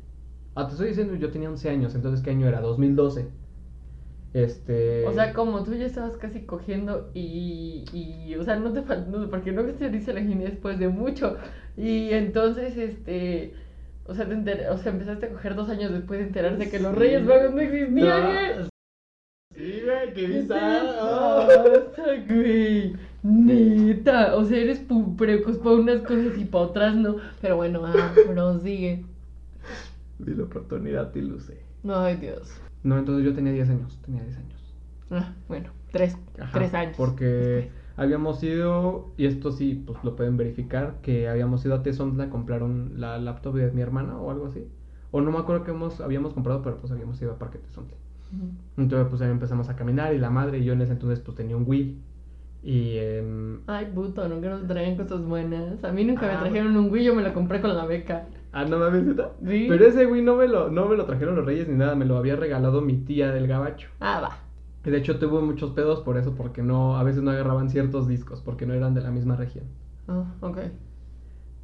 [SPEAKER 1] Ah, te estoy diciendo, yo tenía 11 años, entonces, ¿qué año era? 2012. Este...
[SPEAKER 2] O sea, como tú ya estabas casi cogiendo y, y o sea, no te faltó, porque no se dice la gine después de mucho. Y entonces, este, o sea, te enter- o sea, empezaste a coger dos años después de enterarte que los
[SPEAKER 1] Sí.
[SPEAKER 2] Reyes Magos no existían.
[SPEAKER 1] No. Sí, güey, qué
[SPEAKER 2] ¿Qué te
[SPEAKER 1] bizarro.
[SPEAKER 2] güey? Neta, o sea, eres precos para unas cosas y para otras no. Pero bueno, ah, prosigue.
[SPEAKER 1] Vi [LAUGHS] la oportunidad y luce.
[SPEAKER 2] Ay, Dios.
[SPEAKER 1] No, entonces yo tenía 10 años, tenía 10 años.
[SPEAKER 2] Ah, bueno, tres,
[SPEAKER 1] Ajá,
[SPEAKER 2] tres años.
[SPEAKER 1] Porque
[SPEAKER 2] después.
[SPEAKER 1] habíamos ido, y esto sí, pues lo pueden verificar, que habíamos ido a Tesontle a comprar un- la laptop de mi hermana o algo así. O no me acuerdo que hemos, habíamos comprado, pero pues habíamos ido a Parque Tesontle.
[SPEAKER 2] Ujú.
[SPEAKER 1] Entonces pues ahí empezamos a caminar y la madre y yo en ese entonces pues tenía un Wii. Y em,
[SPEAKER 2] Ay, puto, nunca nos traían cosas buenas. A mí nunca
[SPEAKER 1] Ah,
[SPEAKER 2] me trajeron un Wii, yo me lo compré con la beca.
[SPEAKER 1] Ah, no mames, ¿neta?
[SPEAKER 2] Sí.
[SPEAKER 1] Pero ese Wii no me lo, no me lo trajeron los reyes ni nada, me lo había regalado mi tía del gabacho.
[SPEAKER 2] Ah, va.
[SPEAKER 1] Y de hecho tuve muchos pedos por eso, porque no, a veces no agarraban ciertos discos, porque no eran de la misma región.
[SPEAKER 2] Ah, ok.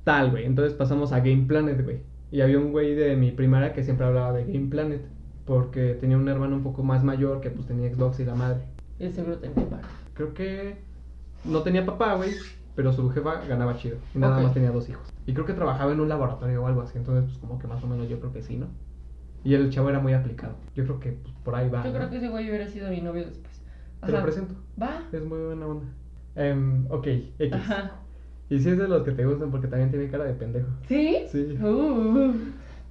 [SPEAKER 1] Tal, güey. Entonces pasamos a Game Planet, güey. Y había un güey de mi primaria que siempre hablaba de Game Planet, porque tenía un hermano un poco más mayor que pues tenía Xbox y la madre.
[SPEAKER 2] Y seguro tenía pago.
[SPEAKER 1] Creo que no tenía papá, güey, pero su jefa ganaba chido. Y nada más tenía dos hijos. Y creo que trabajaba en un laboratorio o algo así, entonces pues como que más o menos yo creo que sí, ¿no? Y el chavo era muy aplicado. Yo creo que pues, por ahí va.
[SPEAKER 2] Yo
[SPEAKER 1] ¿no?
[SPEAKER 2] creo que ese güey hubiera sido mi novio después.
[SPEAKER 1] Te lo presento.
[SPEAKER 2] Va.
[SPEAKER 1] Es muy buena onda. Em, ok, X.
[SPEAKER 2] Ajá.
[SPEAKER 1] Y si es de los que te gustan porque también tiene cara de pendejo.
[SPEAKER 2] ¿Sí?
[SPEAKER 1] Sí.
[SPEAKER 2] Uh,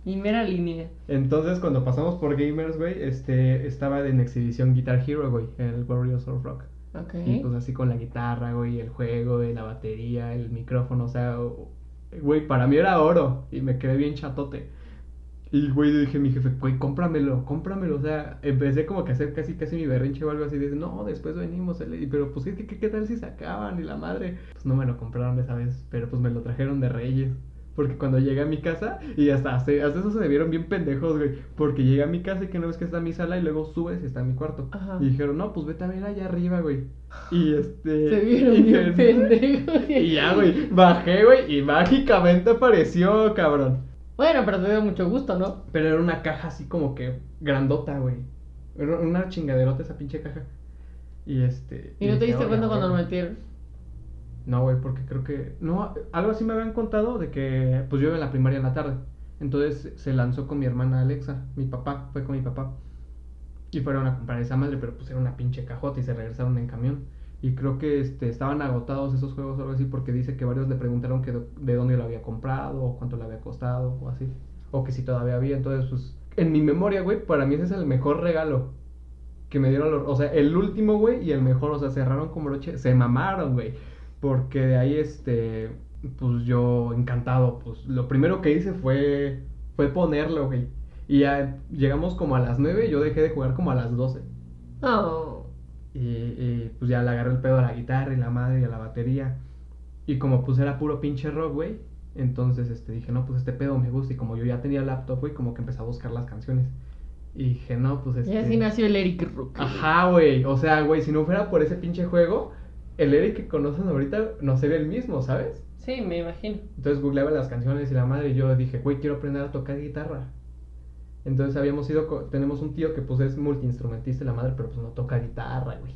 [SPEAKER 2] y mera línea.
[SPEAKER 1] Entonces, cuando pasamos por Gamers, güey, este, estaba en exhibición Guitar Hero, güey, en el Warriors of Rock. Y pues así con la guitarra, güey, el juego, la batería, el micrófono, o sea, güey, para mí era oro y me quedé bien chatote. Y, güey, le dije a mi jefe, güey, cómpramelo, cómpramelo. O sea, empecé como que a hacer casi, casi mi berrinche o algo así. Dice, no, después venimos. Pero, pues, ¿qué, qué, qué tal si se acaban? Y la madre. Pues no me lo compraron esa vez, pero pues me lo trajeron de Reyes. Porque cuando llegué a mi casa, y hasta, hasta, hasta eso se vieron bien pendejos, güey. Porque llegué a mi casa y que no ves que está mi sala y luego subes y está mi cuarto.
[SPEAKER 2] Ajá.
[SPEAKER 1] Y dijeron, no, pues vete a ver allá arriba, güey. Y [LAUGHS] este.
[SPEAKER 2] Se vieron
[SPEAKER 1] y
[SPEAKER 2] bien pendejos.
[SPEAKER 1] Y ya, güey. Bajé, güey, y mágicamente apareció, cabrón.
[SPEAKER 2] Bueno, pero te dio mucho gusto, ¿no?
[SPEAKER 1] Pero era una caja así como que grandota, güey. Era una chingaderota esa pinche caja. Y este.
[SPEAKER 2] ¿Y no te diste
[SPEAKER 1] "Oiga,
[SPEAKER 2] cuenta cuando lo
[SPEAKER 1] güey".
[SPEAKER 2] metieron?
[SPEAKER 1] No, güey, porque creo que. No, algo así me habían contado de que. Pues yo iba en la primaria en la tarde. Entonces se lanzó con mi hermana Alexa. Mi papá, fue con mi papá. Y fueron a comprar esa madre, pero pues era una pinche cajota y se regresaron en camión. Y creo que este, estaban agotados esos juegos o algo así porque dice que varios le preguntaron que de, de dónde lo había comprado o cuánto le había costado o así. O que si todavía había. Entonces, pues, en mi memoria, güey, para mí ese es el mejor regalo que me dieron los... O sea, el último, güey, y el mejor. O sea, cerraron como broche. Se mamaron, güey. Porque de ahí, este, pues yo encantado. Pues lo primero que hice fue, fue ponerlo, güey. Y ya llegamos como a las 9 y yo dejé de jugar como a las 12.
[SPEAKER 2] Oh.
[SPEAKER 1] Y, y, pues ya le agarré el pedo a la guitarra y la madre y a la batería. Y como pues era puro pinche rock, güey. Entonces este, dije, no, pues este pedo me gusta. Y como yo ya tenía laptop, güey, como que empecé a buscar las canciones. Y dije, no, pues este.
[SPEAKER 2] Y así nació el Eric Rook.
[SPEAKER 1] Ajá, güey. O sea, güey, si no fuera por ese pinche juego, el Eric que conocen ahorita no sería el mismo, ¿sabes?
[SPEAKER 2] Sí, me imagino.
[SPEAKER 1] Entonces googleaba las canciones y la madre y yo dije, güey, quiero aprender a tocar guitarra. Entonces habíamos ido, tenemos un tío que pues es multiinstrumentista y la madre, pero pues no toca guitarra, güey.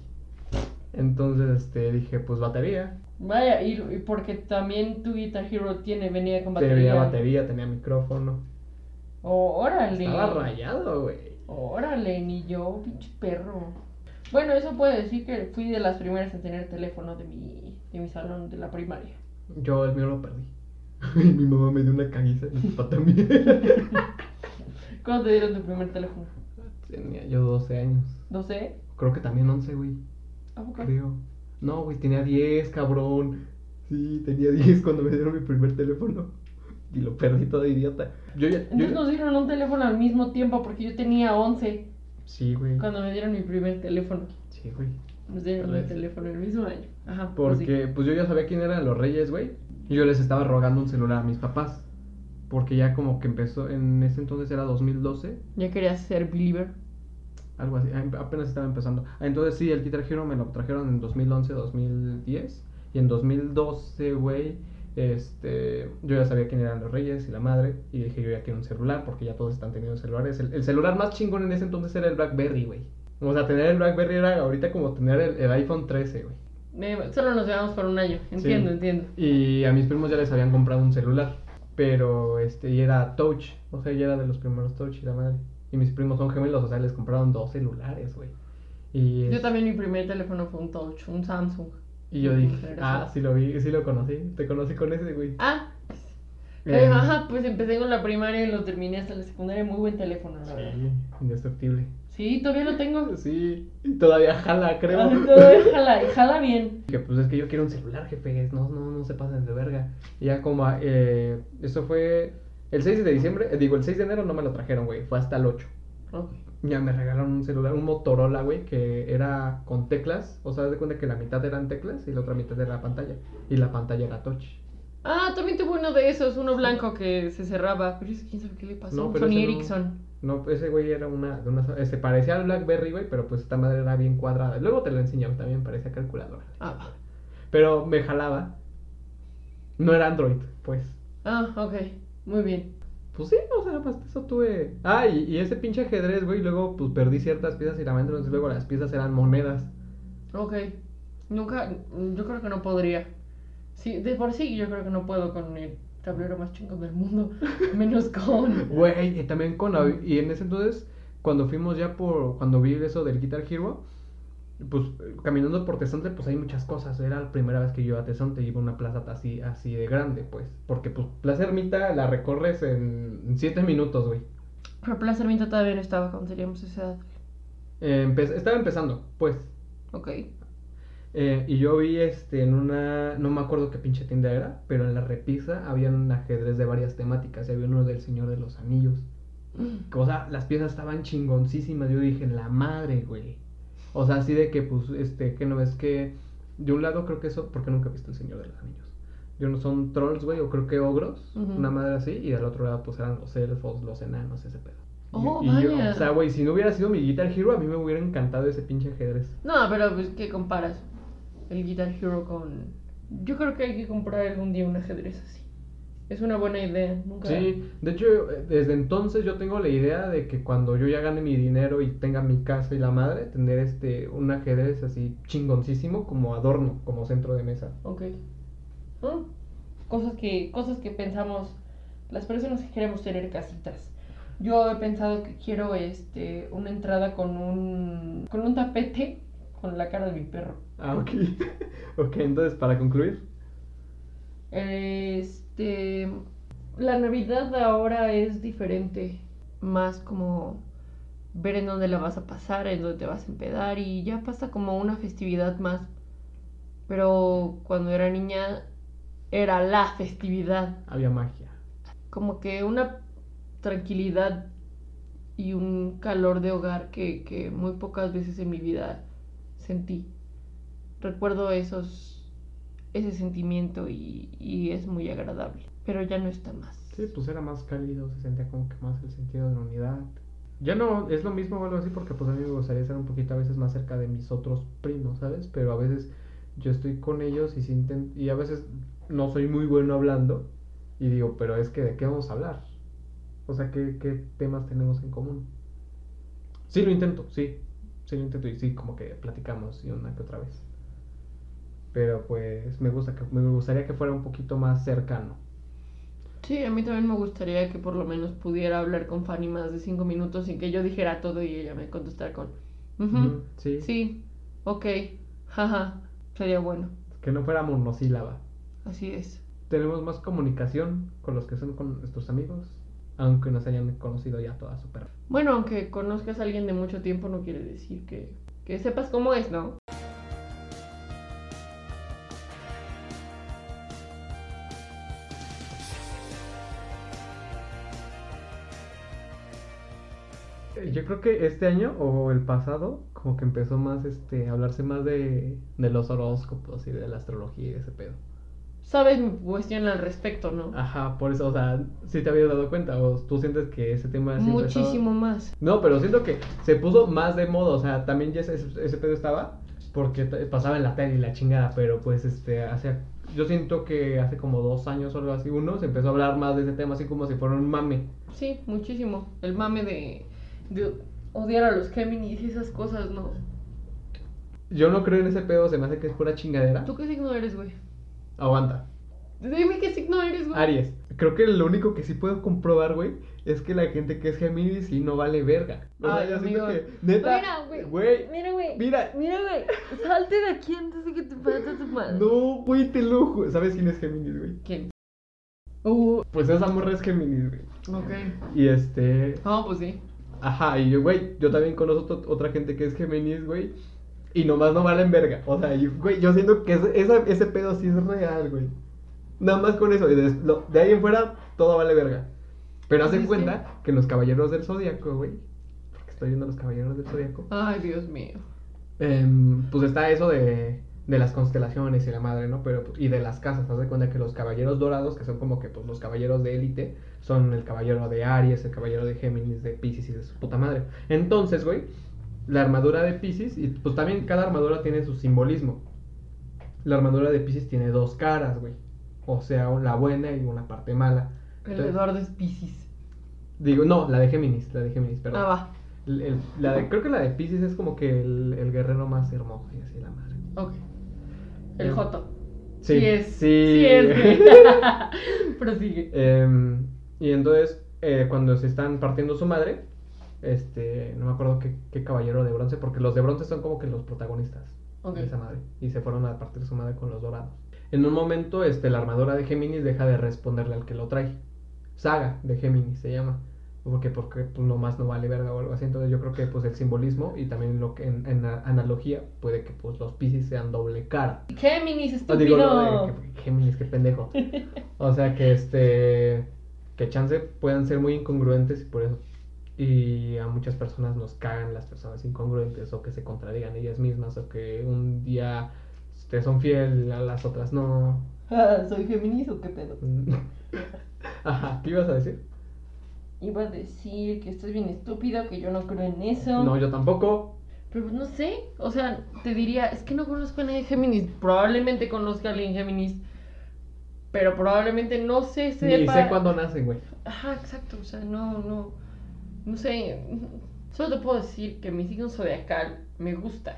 [SPEAKER 1] Entonces, este, dije, pues batería.
[SPEAKER 2] Vaya, y, y porque también tu Guitar Hero tiene, venía con
[SPEAKER 1] Tenía
[SPEAKER 2] batería.
[SPEAKER 1] batería, tenía micrófono.
[SPEAKER 2] Oh, órale.
[SPEAKER 1] Estaba rayado, güey.
[SPEAKER 2] Órale, ni yo, pinche perro. Bueno, eso puede decir que fui de las primeras en tener teléfono de mi, de mi salón de la primaria.
[SPEAKER 1] Yo el mío lo perdí. Y [LAUGHS] mi mamá me dio una caguiza en el pata también. [LAUGHS]
[SPEAKER 2] ¿Cuándo te dieron tu primer teléfono?
[SPEAKER 1] Tenía yo 12 años.
[SPEAKER 2] ¿12?
[SPEAKER 1] Creo que también 11, güey.
[SPEAKER 2] ¿A poco?
[SPEAKER 1] Creo. No, güey, tenía 10, cabrón. Sí, tenía 10 cuando me dieron mi primer teléfono. Y lo perdí todo idiota. Yo ya. yo
[SPEAKER 2] Entonces
[SPEAKER 1] ya-
[SPEAKER 2] nos dieron un teléfono al mismo tiempo porque yo tenía 11
[SPEAKER 1] Sí, güey.
[SPEAKER 2] cuando me dieron mi primer teléfono.
[SPEAKER 1] Sí, güey.
[SPEAKER 2] Nos dieron mi teléfono el mismo año. Ajá.
[SPEAKER 1] Porque, pues yo ya sabía quién eran los reyes, güey. Y yo les estaba rogando un celular a mis papás. Porque ya como que empezó, en ese entonces era 2012,
[SPEAKER 2] así. Ya querías ser believer.
[SPEAKER 1] algo así, apenas estaba empezando. Ah, Entonces sí, el Guitar Hero me lo trajeron en 2011, 2010. Y en 2012, güey, este, yo ya sabía quién eran los reyes y la madre. Y dije, yo ya quiero un celular porque ya todos están teniendo celulares. El, el celular más chingón en ese entonces era el Blackberry, güey. O sea, tener el Blackberry era ahorita como tener el, el iPhone 13, güey.
[SPEAKER 2] Eh, solo nos llevamos por un año. Entiendo,
[SPEAKER 1] Sí.
[SPEAKER 2] entiendo.
[SPEAKER 1] Y a mis primos ya les habían comprado un celular. Pero este, y era touch. O sea, ya era de los primeros touch y la madre. Y mis primos son gemelos, o sea, les compraron dos celulares, güey. Y,
[SPEAKER 2] Yo también mi primer teléfono fue un Touch, un Samsung.
[SPEAKER 1] Y yo dije, ah, sí lo vi, sí lo conocí. Te conocí con ese, güey.
[SPEAKER 2] Ah,
[SPEAKER 1] Eh,
[SPEAKER 2] ajá, pues empecé con la primaria y lo terminé hasta la secundaria. Muy buen teléfono, la verdad.
[SPEAKER 1] Sí, indestructible.
[SPEAKER 2] Sí, todavía lo tengo. [LAUGHS]
[SPEAKER 1] Sí, todavía jala, creo. [LAUGHS]
[SPEAKER 2] Todavía jala, y jala bien. [LAUGHS]
[SPEAKER 1] Que pues es que yo quiero un celular, jefe. No, no, no se pasen de verga. Y ya como, eh, eso fue el 6 de diciembre, eh, digo, el 6 de enero no me lo trajeron, güey. Fue hasta el 8.
[SPEAKER 2] Ok.
[SPEAKER 1] Ya me regalaron un celular, un Motorola, güey, que era con teclas. O sea, de cuenta que la mitad eran teclas y la otra mitad era la pantalla. Y la pantalla era touch.
[SPEAKER 2] Ah, también tuve uno de esos, uno blanco que se cerraba. Pero ese, quién sabe qué le pasó.
[SPEAKER 1] No, pero
[SPEAKER 2] Sony
[SPEAKER 1] ese no.
[SPEAKER 2] Ericsson.
[SPEAKER 1] No, ese güey era una, una. Se parecía al Blackberry, güey, pero pues esta madre era bien cuadrada. Luego te lo enseñé, también parecía calculadora.
[SPEAKER 2] Ah, va.
[SPEAKER 1] Pero me jalaba. No era Android, pues.
[SPEAKER 2] Ah, ok. Muy bien.
[SPEAKER 1] Pues sí, o sea, pues eso tuve. Ah, y, y ese pinche ajedrez, güey, luego pues perdí ciertas piezas y la madre, entonces luego las piezas eran monedas.
[SPEAKER 2] Ok. Nunca, yo creo que no podría. Sí, de por sí yo creo que no puedo con el tablero más chingón del mundo. [LAUGHS] Menos con... [LAUGHS]
[SPEAKER 1] Güey, y también con y en ese entonces, cuando fuimos ya por, cuando vi eso del Guitar Hero, pues caminando por Tesonte, pues hay muchas cosas. Era la primera vez que yo iba a Tesonte, iba a una plaza así, así de grande, pues. Porque pues Plaza Ermita la recorres en en siete minutos, güey.
[SPEAKER 2] Pero Plaza Ermita todavía no estaba cuando teníamos esa edad.
[SPEAKER 1] Eh, empe- estaba empezando, pues.
[SPEAKER 2] Ok.
[SPEAKER 1] Eh, y yo vi este en una, no me acuerdo qué pinche tienda era, pero en la repisa había un ajedrez de varias temáticas y había uno del Señor de los Anillos. O sea, las piezas estaban chingoncísimas. Yo dije, la madre, güey. O sea, así de que, pues, este, que no ves que. De un lado creo que eso, porque nunca he visto el Señor de los Anillos. De uno son trolls, güey, o creo que ogros, una madre así, y del otro lado, pues eran los elfos, los enanos, ese pedo. Y-
[SPEAKER 2] Oh,
[SPEAKER 1] y, yo-
[SPEAKER 2] vaya.
[SPEAKER 1] o sea, güey, si no hubiera sido mi Guitar Hero, a mí me hubiera encantado ese pinche ajedrez.
[SPEAKER 2] No, pero pues, ¿qué comparas? El Guitar Hero con... Yo creo que hay que comprar algún día un ajedrez así. Es una buena idea. Nunca...
[SPEAKER 1] Sí, de hecho, desde entonces yo tengo la idea de que cuando yo ya gane mi dinero y tenga mi casa y la madre, tener este un ajedrez así chingoncísimo como adorno, como centro de mesa.
[SPEAKER 2] Ok. Mm. Cosas que, cosas que pensamos las personas que queremos tener casitas. Yo he pensado que quiero este una entrada con un con un tapete con la cara de mi perro.
[SPEAKER 1] Ah, ok. [LAUGHS] ok, entonces, para concluir.
[SPEAKER 2] Este la Navidad ahora es diferente, más como ver en dónde la vas a pasar, en dónde te vas a empedar y ya pasa como una festividad más. Pero cuando era niña era la festividad,
[SPEAKER 1] Había magia.
[SPEAKER 2] como que una tranquilidad y un calor de hogar que, que muy pocas veces en mi vida sentí. Recuerdo esos, ese sentimiento y, es muy agradable, pero ya no está más.
[SPEAKER 1] Sí, pues era más cálido, se sentía como que más el sentido de la unidad. Ya no es lo mismo o algo así porque pues a mí me gustaría estar un poquito a veces más cerca de mis otros primos, ¿sabes? Pero a veces yo estoy con ellos y, sienten, y a veces no soy muy bueno hablando y digo, pero es que de qué vamos a hablar. O sea, ¿qué, qué temas tenemos en común? Sí lo intento, sí, sí lo intento y sí como que platicamos y una que otra vez. Pero pues me gusta que me gustaría que fuera un poquito más cercano.
[SPEAKER 2] Sí, a mí también me gustaría que por lo menos pudiera hablar con Fanny más de cinco minutos sin que yo dijera todo y ella me contestara con, "Ujú,
[SPEAKER 1] Ujú, sí.
[SPEAKER 2] sí, ok, jaja, sería bueno.
[SPEAKER 1] Que no fuera monosílaba.
[SPEAKER 2] Así es.
[SPEAKER 1] Tenemos más comunicación con los que son con nuestros amigos, aunque nos hayan conocido ya toda su perra.
[SPEAKER 2] Bueno, aunque conozcas a alguien de mucho tiempo no quiere decir que, que sepas cómo es, ¿no?
[SPEAKER 1] Yo creo que este año o el pasado, como que empezó más este, a hablarse más de, de los horóscopos y de la astrología y de ese pedo.
[SPEAKER 2] Sabes mi cuestión al respecto, ¿no?
[SPEAKER 1] Ajá, por eso, o sea, si te habías dado cuenta, o tú sientes que ese tema estaba-
[SPEAKER 2] Muchísimo más.
[SPEAKER 1] No, pero siento que se puso más de moda, o sea, también ya ese, ese pedo estaba, porque pasaba en la tele y la chingada, pero pues este, hace, yo siento que hace como dos años o algo así, uno se empezó a hablar más de ese tema, así como si fuera un mame.
[SPEAKER 2] Sí, muchísimo. El mame de, de odiar a los Géminis y esas cosas, ¿no?
[SPEAKER 1] Yo no creo en ese pedo, se me hace que es pura chingadera.
[SPEAKER 2] ¿Tú qué signo eres, güey?
[SPEAKER 1] Aguanta.
[SPEAKER 2] Dime qué signo eres, güey.
[SPEAKER 1] Aries. Creo que lo único que sí puedo comprobar, güey, es que la gente que es Géminis sí no vale verga. O sea, yo siento que, neta,
[SPEAKER 2] Mira, güey.
[SPEAKER 1] güey,
[SPEAKER 2] Mira, güey.
[SPEAKER 1] mira.
[SPEAKER 2] Mira, güey. Salte de aquí antes de que te pase tu madre.
[SPEAKER 1] no, güey, te lo ju- ¿Sabes quién es Géminis, güey?
[SPEAKER 2] ¿Quién? Uh,
[SPEAKER 1] Pues esa morra es Géminis, güey.
[SPEAKER 2] ok.
[SPEAKER 1] Y este,
[SPEAKER 2] No, pues sí.
[SPEAKER 1] Ajá, y yo, güey, yo también conozco ot- otra gente que es Géminis, güey. Y nomás no valen verga. O sea, yo- güey, yo siento que ese, esa- ese pedo sí es real, güey. Nada más con eso. y de, lo- de ahí en fuera, todo vale verga. Pero haz
[SPEAKER 2] Sí,
[SPEAKER 1] en
[SPEAKER 2] sí.
[SPEAKER 1] cuenta que los caballeros del zodiaco, güey. Porque estoy viendo los caballeros del zodiaco.
[SPEAKER 2] Ay, Dios mío.
[SPEAKER 1] em, pues está eso de, de las constelaciones y la madre, ¿no? Pero, y de las casas. Haz de cuenta que los caballeros dorados, que son como que pues, los caballeros de élite, son el caballero de Aries, el caballero de Géminis, de Pisces y de su puta madre. Entonces, güey, la armadura de Pisces, y pues también cada armadura tiene su simbolismo. La armadura de Pisces tiene dos caras, güey. O sea, la buena y una parte mala.
[SPEAKER 2] El
[SPEAKER 1] Entonces-
[SPEAKER 2] Eduardo es Piscis.
[SPEAKER 1] Digo, no, la de Géminis, la de Géminis, perdón.
[SPEAKER 2] Ah, va.
[SPEAKER 1] El- el- la de, creo que la de Pisces es como que el, el guerrero más hermoso y así la madre.
[SPEAKER 2] Ok. El
[SPEAKER 1] Eh,
[SPEAKER 2] Joto.
[SPEAKER 1] Sí,
[SPEAKER 2] Sí es.
[SPEAKER 1] sí.
[SPEAKER 2] Sí es, güey. [LAUGHS] Prosigue.
[SPEAKER 1] Em, y entonces, eh, cuando se están partiendo su madre, este, no me acuerdo qué, qué caballero de bronce, porque los de bronce son como que los protagonistas de esa madre. Y se fueron a partir su madre con los dorados. En un momento, este, la armadura de Géminis deja de responderle al que lo trae. Saga de Géminis se llama. Porque, porque pues, nomás no vale verga o algo así. Entonces yo creo que pues el simbolismo y también lo que en, en analogía puede que pues los Piscis sean doble cara.
[SPEAKER 2] Géminis,
[SPEAKER 1] Ah,
[SPEAKER 2] estúpido.
[SPEAKER 1] digo, de que- Géminis, qué pendejo. O sea que este. Que chance puedan ser muy incongruentes y por eso. Y a muchas personas nos cagan las personas incongruentes o que se contradigan ellas mismas o que un día te son fiel, a las otras no.
[SPEAKER 2] Ah, ¿Soy Géminis o qué pedo? [LAUGHS]
[SPEAKER 1] Ajá, ¿qué ibas a decir?
[SPEAKER 2] Iba a decir que estás bien estúpido, que yo no creo en eso.
[SPEAKER 1] No, yo tampoco.
[SPEAKER 2] Pero pues no sé, o sea, te diría, es que no conozco a nadie Géminis. Probablemente conozca a alguien Géminis, pero probablemente no sé,
[SPEAKER 1] Ni
[SPEAKER 2] sepa.
[SPEAKER 1] sé cuándo nacen, güey.
[SPEAKER 2] Ajá, exacto, o sea, no, no, no sé. Solo te puedo decir que mi signo zodiacal me gusta,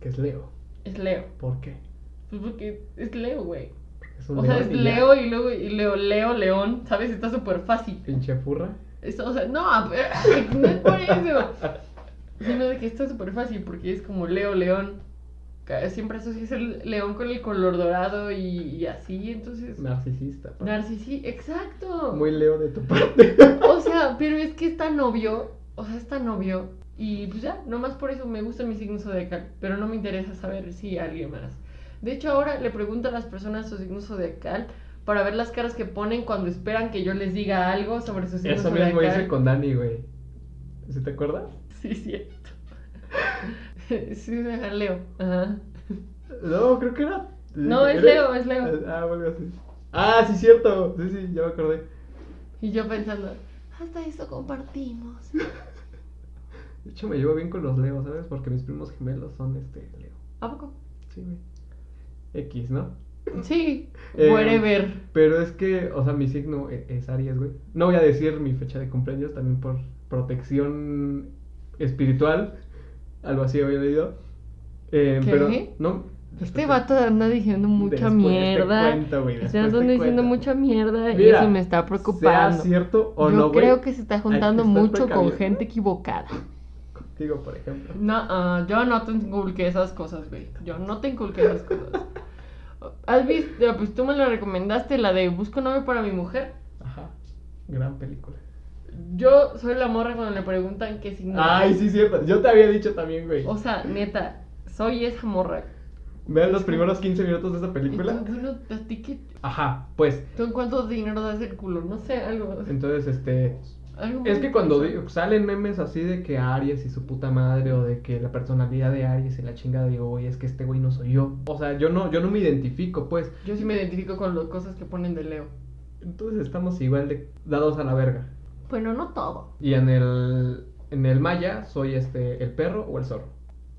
[SPEAKER 1] Que es Leo.
[SPEAKER 2] es Leo.
[SPEAKER 1] ¿Por qué?
[SPEAKER 2] Pues porque es Leo, güey. O sea, es
[SPEAKER 1] y ya.
[SPEAKER 2] Leo y luego y Leo, Leo, León, ¿sabes? Está súper fácil.
[SPEAKER 1] Pinche furra.
[SPEAKER 2] Eso, o sea, no, [LAUGHS] no es por eso. Sino de que está súper fácil porque es como Leo León. Siempre asocias el león con el color dorado y, y así, entonces.
[SPEAKER 1] Narcisista.
[SPEAKER 2] Narcisí, exacto.
[SPEAKER 1] Muy leo de tu parte.
[SPEAKER 2] O sea, pero es que es tan obvio. O sea, es tan obvio. Y pues ya, nomás por eso me gusta mi signo zodiacal. Pero no me interesa saber si alguien más. De hecho, ahora le pregunto a las personas su signo zodiacal para ver las caras que ponen cuando esperan que yo les diga algo sobre su signo
[SPEAKER 1] Eso mismo hice con Dani, güey. ¿Sí te acuerdas?
[SPEAKER 2] Sí, cierto. [LAUGHS] sí, deja Leo. Ajá.
[SPEAKER 1] No, creo que era.
[SPEAKER 2] No, es
[SPEAKER 1] era-
[SPEAKER 2] Leo, es Leo.
[SPEAKER 1] Ah, algo así. Ah, sí, cierto. Sí, sí, ya me acordé.
[SPEAKER 2] Y yo pensando, hasta eso compartimos. [LAUGHS]
[SPEAKER 1] De hecho, me llevo bien con los Leo, ¿sabes? Porque mis primos gemelos son este Leo.
[SPEAKER 2] ¿A poco?
[SPEAKER 1] Sí, güey. X, ¿no?
[SPEAKER 2] Sí,
[SPEAKER 1] Eh,
[SPEAKER 2] whatever.
[SPEAKER 1] Pero es que, o sea, mi signo e- es Aries, güey. No voy a decir mi fecha de cumpleaños también por protección espiritual. Algo así había leído. Eh,
[SPEAKER 2] ¿Qué?
[SPEAKER 1] Pero, no.
[SPEAKER 2] Este vato anda diciendo mucha
[SPEAKER 1] después
[SPEAKER 2] mierda.
[SPEAKER 1] cuento, güey,
[SPEAKER 2] Este anda diciendo mucha mierda y
[SPEAKER 1] Mira,
[SPEAKER 2] eso me está preocupando.
[SPEAKER 1] Sea cierto o
[SPEAKER 2] Yo
[SPEAKER 1] no, güey.
[SPEAKER 2] creo que se está juntando mucho con gente equivocada.
[SPEAKER 1] Contigo, por ejemplo.
[SPEAKER 2] No, ah, yo no te inculqué esas cosas, güey. Yo no te inculqué esas cosas. [LAUGHS] ¿Has visto? Pues tú me la recomendaste, la de Busco novio para mi mujer.
[SPEAKER 1] Ajá. Gran película.
[SPEAKER 2] Yo soy la morra cuando le preguntan qué signo.
[SPEAKER 1] Ay, sí, cierto. Yo te había dicho también, güey.
[SPEAKER 2] O sea, neta, soy esa morra.
[SPEAKER 1] Vean los primeros 15 minutos de esa película.
[SPEAKER 2] Y tú, bueno, ¿a ti qué-
[SPEAKER 1] Ajá, pues.
[SPEAKER 2] ¿Tú en cuánto dinero das el culo? No sé, algo.
[SPEAKER 1] Entonces, este.
[SPEAKER 2] Algo
[SPEAKER 1] Es que cuando
[SPEAKER 2] interesante.
[SPEAKER 1] di- salen memes así de que Aries y su puta madre o de que la personalidad de Aries y la chingada digo, oye, es que este güey no soy yo. O sea, yo no, yo no me identifico, pues.
[SPEAKER 2] Yo sí me identifico con las cosas que ponen de Leo.
[SPEAKER 1] Entonces estamos igual de dados a la verga.
[SPEAKER 2] Bueno, no todo.
[SPEAKER 1] Y en el en el maya soy este el perro o el zorro.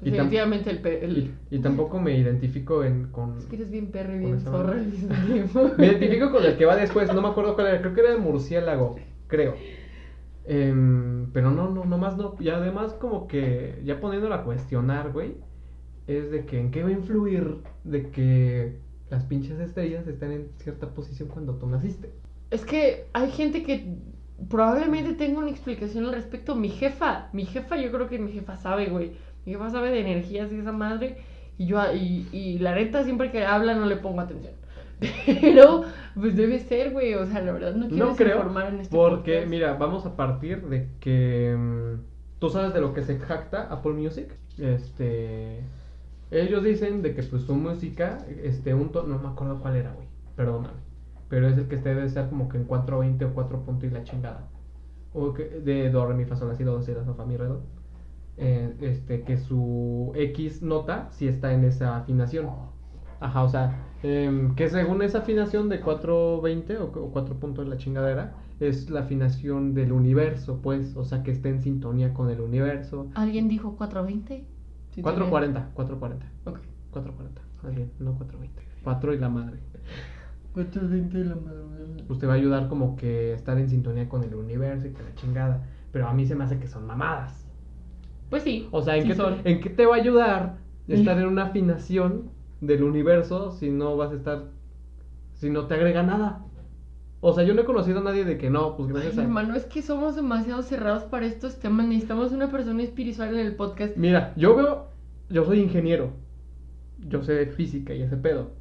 [SPEAKER 1] Y,
[SPEAKER 2] Definitivamente el, pe- el-
[SPEAKER 1] y- y tampoco me identifico en con
[SPEAKER 2] Es que eres bien perro y bien [LAUGHS] tiempo.
[SPEAKER 1] Me identifico con el que va después, no me acuerdo cuál era, creo que era el murciélago, creo. Em, pero no, no, nomás no. Y además como que ya poniéndolo a cuestionar, güey, es de que en qué va a influir de que las pinches estrellas están en cierta posición cuando tú naciste.
[SPEAKER 2] Es que hay gente que probablemente tenga una explicación al respecto. Mi jefa, mi jefa, yo creo que mi jefa sabe, güey. Mi jefa sabe de energías y esa madre. Y yo, y, y la neta, siempre que habla no le pongo atención. Pero, pues debe ser, güey. O sea, la verdad, no quiero
[SPEAKER 1] No creo,
[SPEAKER 2] en este
[SPEAKER 1] porque
[SPEAKER 2] podcast.
[SPEAKER 1] mira, vamos a partir de que mm, tú sabes de lo que se jacta Apple Music. Este, ellos dicen de que pues su música, este, un tono, no me acuerdo cuál era, güey, perdóname, pero es el que este debe estar como que en 420 o 4 puntos y la chingada. O que, de do, re, mi, fa, sol, la, si, do, si, la, so, fa, mi, re, do. Eh, este, que su X nota sí está en esa afinación. Ajá, o sea, em, que según esa afinación de 420 o, o 4 puntos la chingadera, es la afinación del universo, pues, o sea, que esté en sintonía con el universo.
[SPEAKER 2] ¿Alguien dijo 420? Sí,
[SPEAKER 1] 440, 440,
[SPEAKER 2] también. Ok.
[SPEAKER 1] 440, más bien, no 420. 4 y la madre.
[SPEAKER 2] 420 de la madrugada.
[SPEAKER 1] Pues te va a ayudar como que estar en sintonía con el universo y que la chingada. Pero a mí se me hace que son mamadas.
[SPEAKER 2] Pues sí.
[SPEAKER 1] O sea, ¿en,
[SPEAKER 2] sí
[SPEAKER 1] qué,
[SPEAKER 2] son.
[SPEAKER 1] ¿en qué te va a ayudar estar en una afinación del universo si no vas a estar, si no te agrega nada? O sea, yo no he conocido a nadie de que no, pues gracias
[SPEAKER 2] Ay,
[SPEAKER 1] a...
[SPEAKER 2] hermano, es que somos demasiado cerrados para estos temas. Necesitamos una persona espiritual en el podcast.
[SPEAKER 1] Mira, yo veo, yo soy ingeniero, yo sé de física y ese pedo,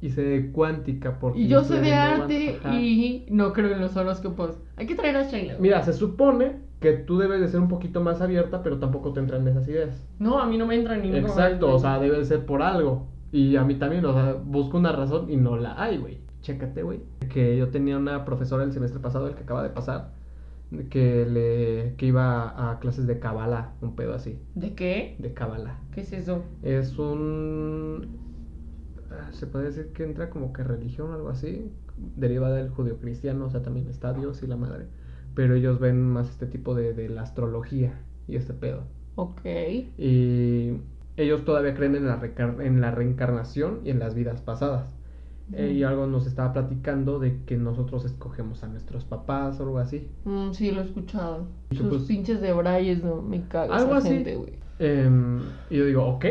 [SPEAKER 1] y sé de cuántica porque...
[SPEAKER 2] Y yo sé de arte
[SPEAKER 1] Ajá.
[SPEAKER 2] y no creo en los horóscopos. Hay que traer a Shayla.
[SPEAKER 1] Mira, se supone que tú debes de ser un poquito más abierta, pero tampoco te entran esas ideas.
[SPEAKER 2] No, a mí no me entra ni
[SPEAKER 1] Exacto, o sea, debe ser por algo. Y a mí también, o sea, busco una razón y no la hay, güey. Chécate, güey. Que yo tenía una profesora el semestre pasado, el que acaba de pasar, que le que iba a clases de cabala, un pedo así,
[SPEAKER 2] ¿De qué?
[SPEAKER 1] de cabala.
[SPEAKER 2] ¿Qué es eso?
[SPEAKER 1] Es un ah, se puede decir que entra como que religión o algo así, derivada del judio-cristiano, o sea, también está Dios y la madre. Pero ellos ven más este tipo de, de la astrología y este pedo.
[SPEAKER 2] Ok.
[SPEAKER 1] Y ellos todavía creen en la, en la reencarnación y en las vidas pasadas. Eh, y algo nos estaba platicando de que nosotros escogemos a nuestros papás o algo así.
[SPEAKER 2] Mm, sí, lo he escuchado.
[SPEAKER 1] Y
[SPEAKER 2] Sus
[SPEAKER 1] pues-
[SPEAKER 2] pinches de Brayes, no, me caga
[SPEAKER 1] Algo
[SPEAKER 2] esa
[SPEAKER 1] así.
[SPEAKER 2] gente, güey.
[SPEAKER 1] Em, y yo digo, ok.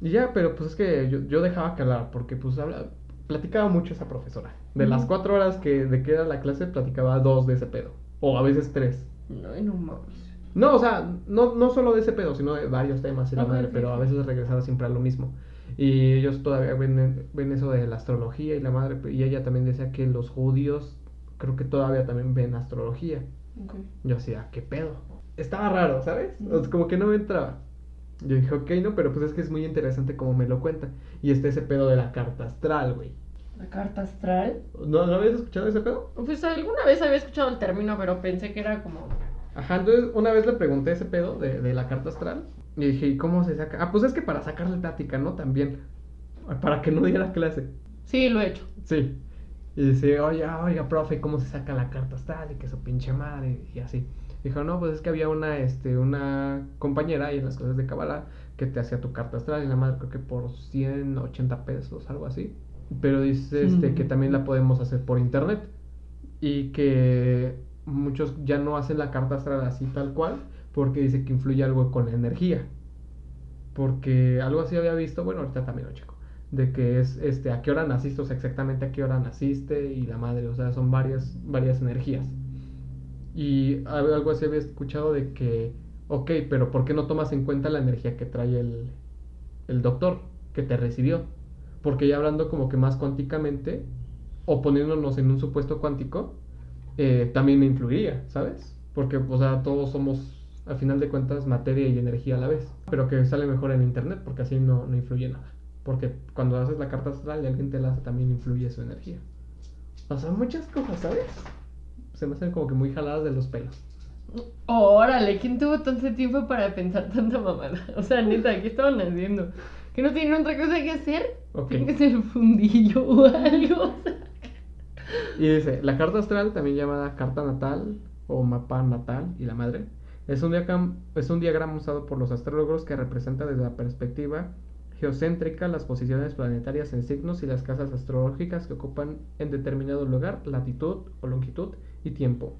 [SPEAKER 1] Y ya, pero pues es que yo, yo dejaba que hablar porque pues habla, platicaba mucho esa profesora. De las cuatro horas que de que era la clase, platicaba dos de ese pedo. O a veces tres.
[SPEAKER 2] No, no mames.
[SPEAKER 1] No, o sea, no, no solo de ese pedo, sino de varios temas y la madre,
[SPEAKER 2] sí,
[SPEAKER 1] pero a veces regresaba siempre a lo mismo. Y ellos todavía ven, ven eso de la astrología y la madre, y ella también decía que los judíos creo que todavía también ven astrología.
[SPEAKER 2] Ok.
[SPEAKER 1] Yo decía, ¿qué pedo? Estaba raro, ¿sabes? O sea,
[SPEAKER 2] Ujú.
[SPEAKER 1] como que no me entraba. Yo dije, ok, no, pero pues es que es muy interesante como me lo cuenta. Y está ese pedo de la carta astral, güey.
[SPEAKER 2] La carta astral.
[SPEAKER 1] ¿No, ¿No habías escuchado ese pedo?
[SPEAKER 2] Pues alguna vez había escuchado el término, pero pensé que era como.
[SPEAKER 1] Ajá, entonces una vez le pregunté ese pedo de, de la carta astral. Y dije, ¿y cómo se saca? Ah, pues es que para sacarle plática, ¿no? También. Para que no diera clase.
[SPEAKER 2] Sí, lo he hecho.
[SPEAKER 1] Sí. Y dice, oiga, oiga, profe, ¿cómo se saca la carta astral? Y que su pinche madre, y así. Dijo, no, pues es que había una, este, una compañera ahí en las clases de Kabbalah que te hacía tu carta astral y la madre creo que por 180 pesos, algo así. Pero dice este,
[SPEAKER 2] Mm.
[SPEAKER 1] que también la podemos hacer por internet y que muchos ya no hacen la carta astral así tal cual porque dice que influye algo con la energía. Porque algo así había visto, bueno, ahorita también lo checo, de que es este a qué hora naciste, o sea, exactamente a qué hora naciste y la madre, o sea, son varias varias energías. Y al- algo así había escuchado de que, ok, pero ¿por qué no tomas en cuenta la energía que trae el, el doctor que te recibió? Porque ya hablando como que más cuánticamente, o poniéndonos en un supuesto cuántico, eh, también me influiría, ¿sabes? Porque, o sea, todos somos, al final de cuentas, materia y energía a la vez. Pero que sale mejor en internet, porque así no, no influye nada. Porque cuando haces la carta astral y alguien te la hace, también influye su energía. O sea, muchas cosas, ¿sabes? Se me hacen como que muy jaladas de los pelos.
[SPEAKER 2] Órale, ¿quién tuvo tanto tiempo para pensar tanta mamada? [LAUGHS] O sea, neta, ¿qué estaban haciendo? ¿Que no tienen otra cosa que hacer?
[SPEAKER 1] Ok.
[SPEAKER 2] Tienen que hacer fundillo o algo. [LAUGHS]
[SPEAKER 1] Y dice, la carta astral, también llamada carta natal o mapa natal y la madre, es un, diagram- es un diagrama usado por los astrólogos que representa desde la perspectiva geocéntrica las posiciones planetarias en signos y las casas astrológicas que ocupan en determinado lugar, latitud o longitud y tiempo.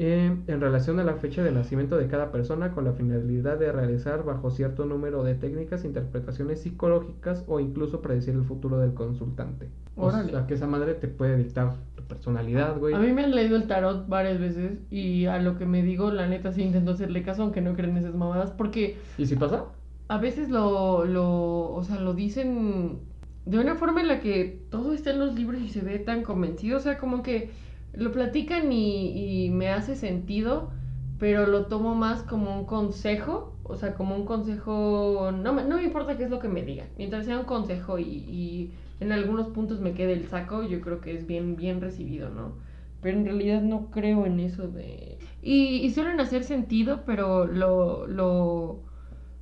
[SPEAKER 1] Eh, en relación a la fecha de nacimiento de cada persona con la finalidad de realizar bajo cierto número de técnicas, interpretaciones psicológicas o incluso predecir el futuro del consultante. O sea, que esa madre te puede dictar tu personalidad, güey.
[SPEAKER 2] A mí me han leído el tarot varias veces y a lo que me digo, la neta sí intento hacerle caso, aunque no creen esas mamadas, porque
[SPEAKER 1] ¿Y si pasa?
[SPEAKER 2] a veces lo, lo, o sea, lo dicen de una forma en la que todo está en los libros y se ve tan convencido, o sea, como que lo platican y, me hace sentido, pero lo tomo más como un consejo, o sea, como un consejo, no me, no me importa qué es lo que me digan, mientras sea un consejo y, en algunos puntos me quede el saco, yo creo que es bien, bien recibido, ¿no? Pero en realidad no creo en eso de... Y, y suelen hacer sentido, pero lo, lo,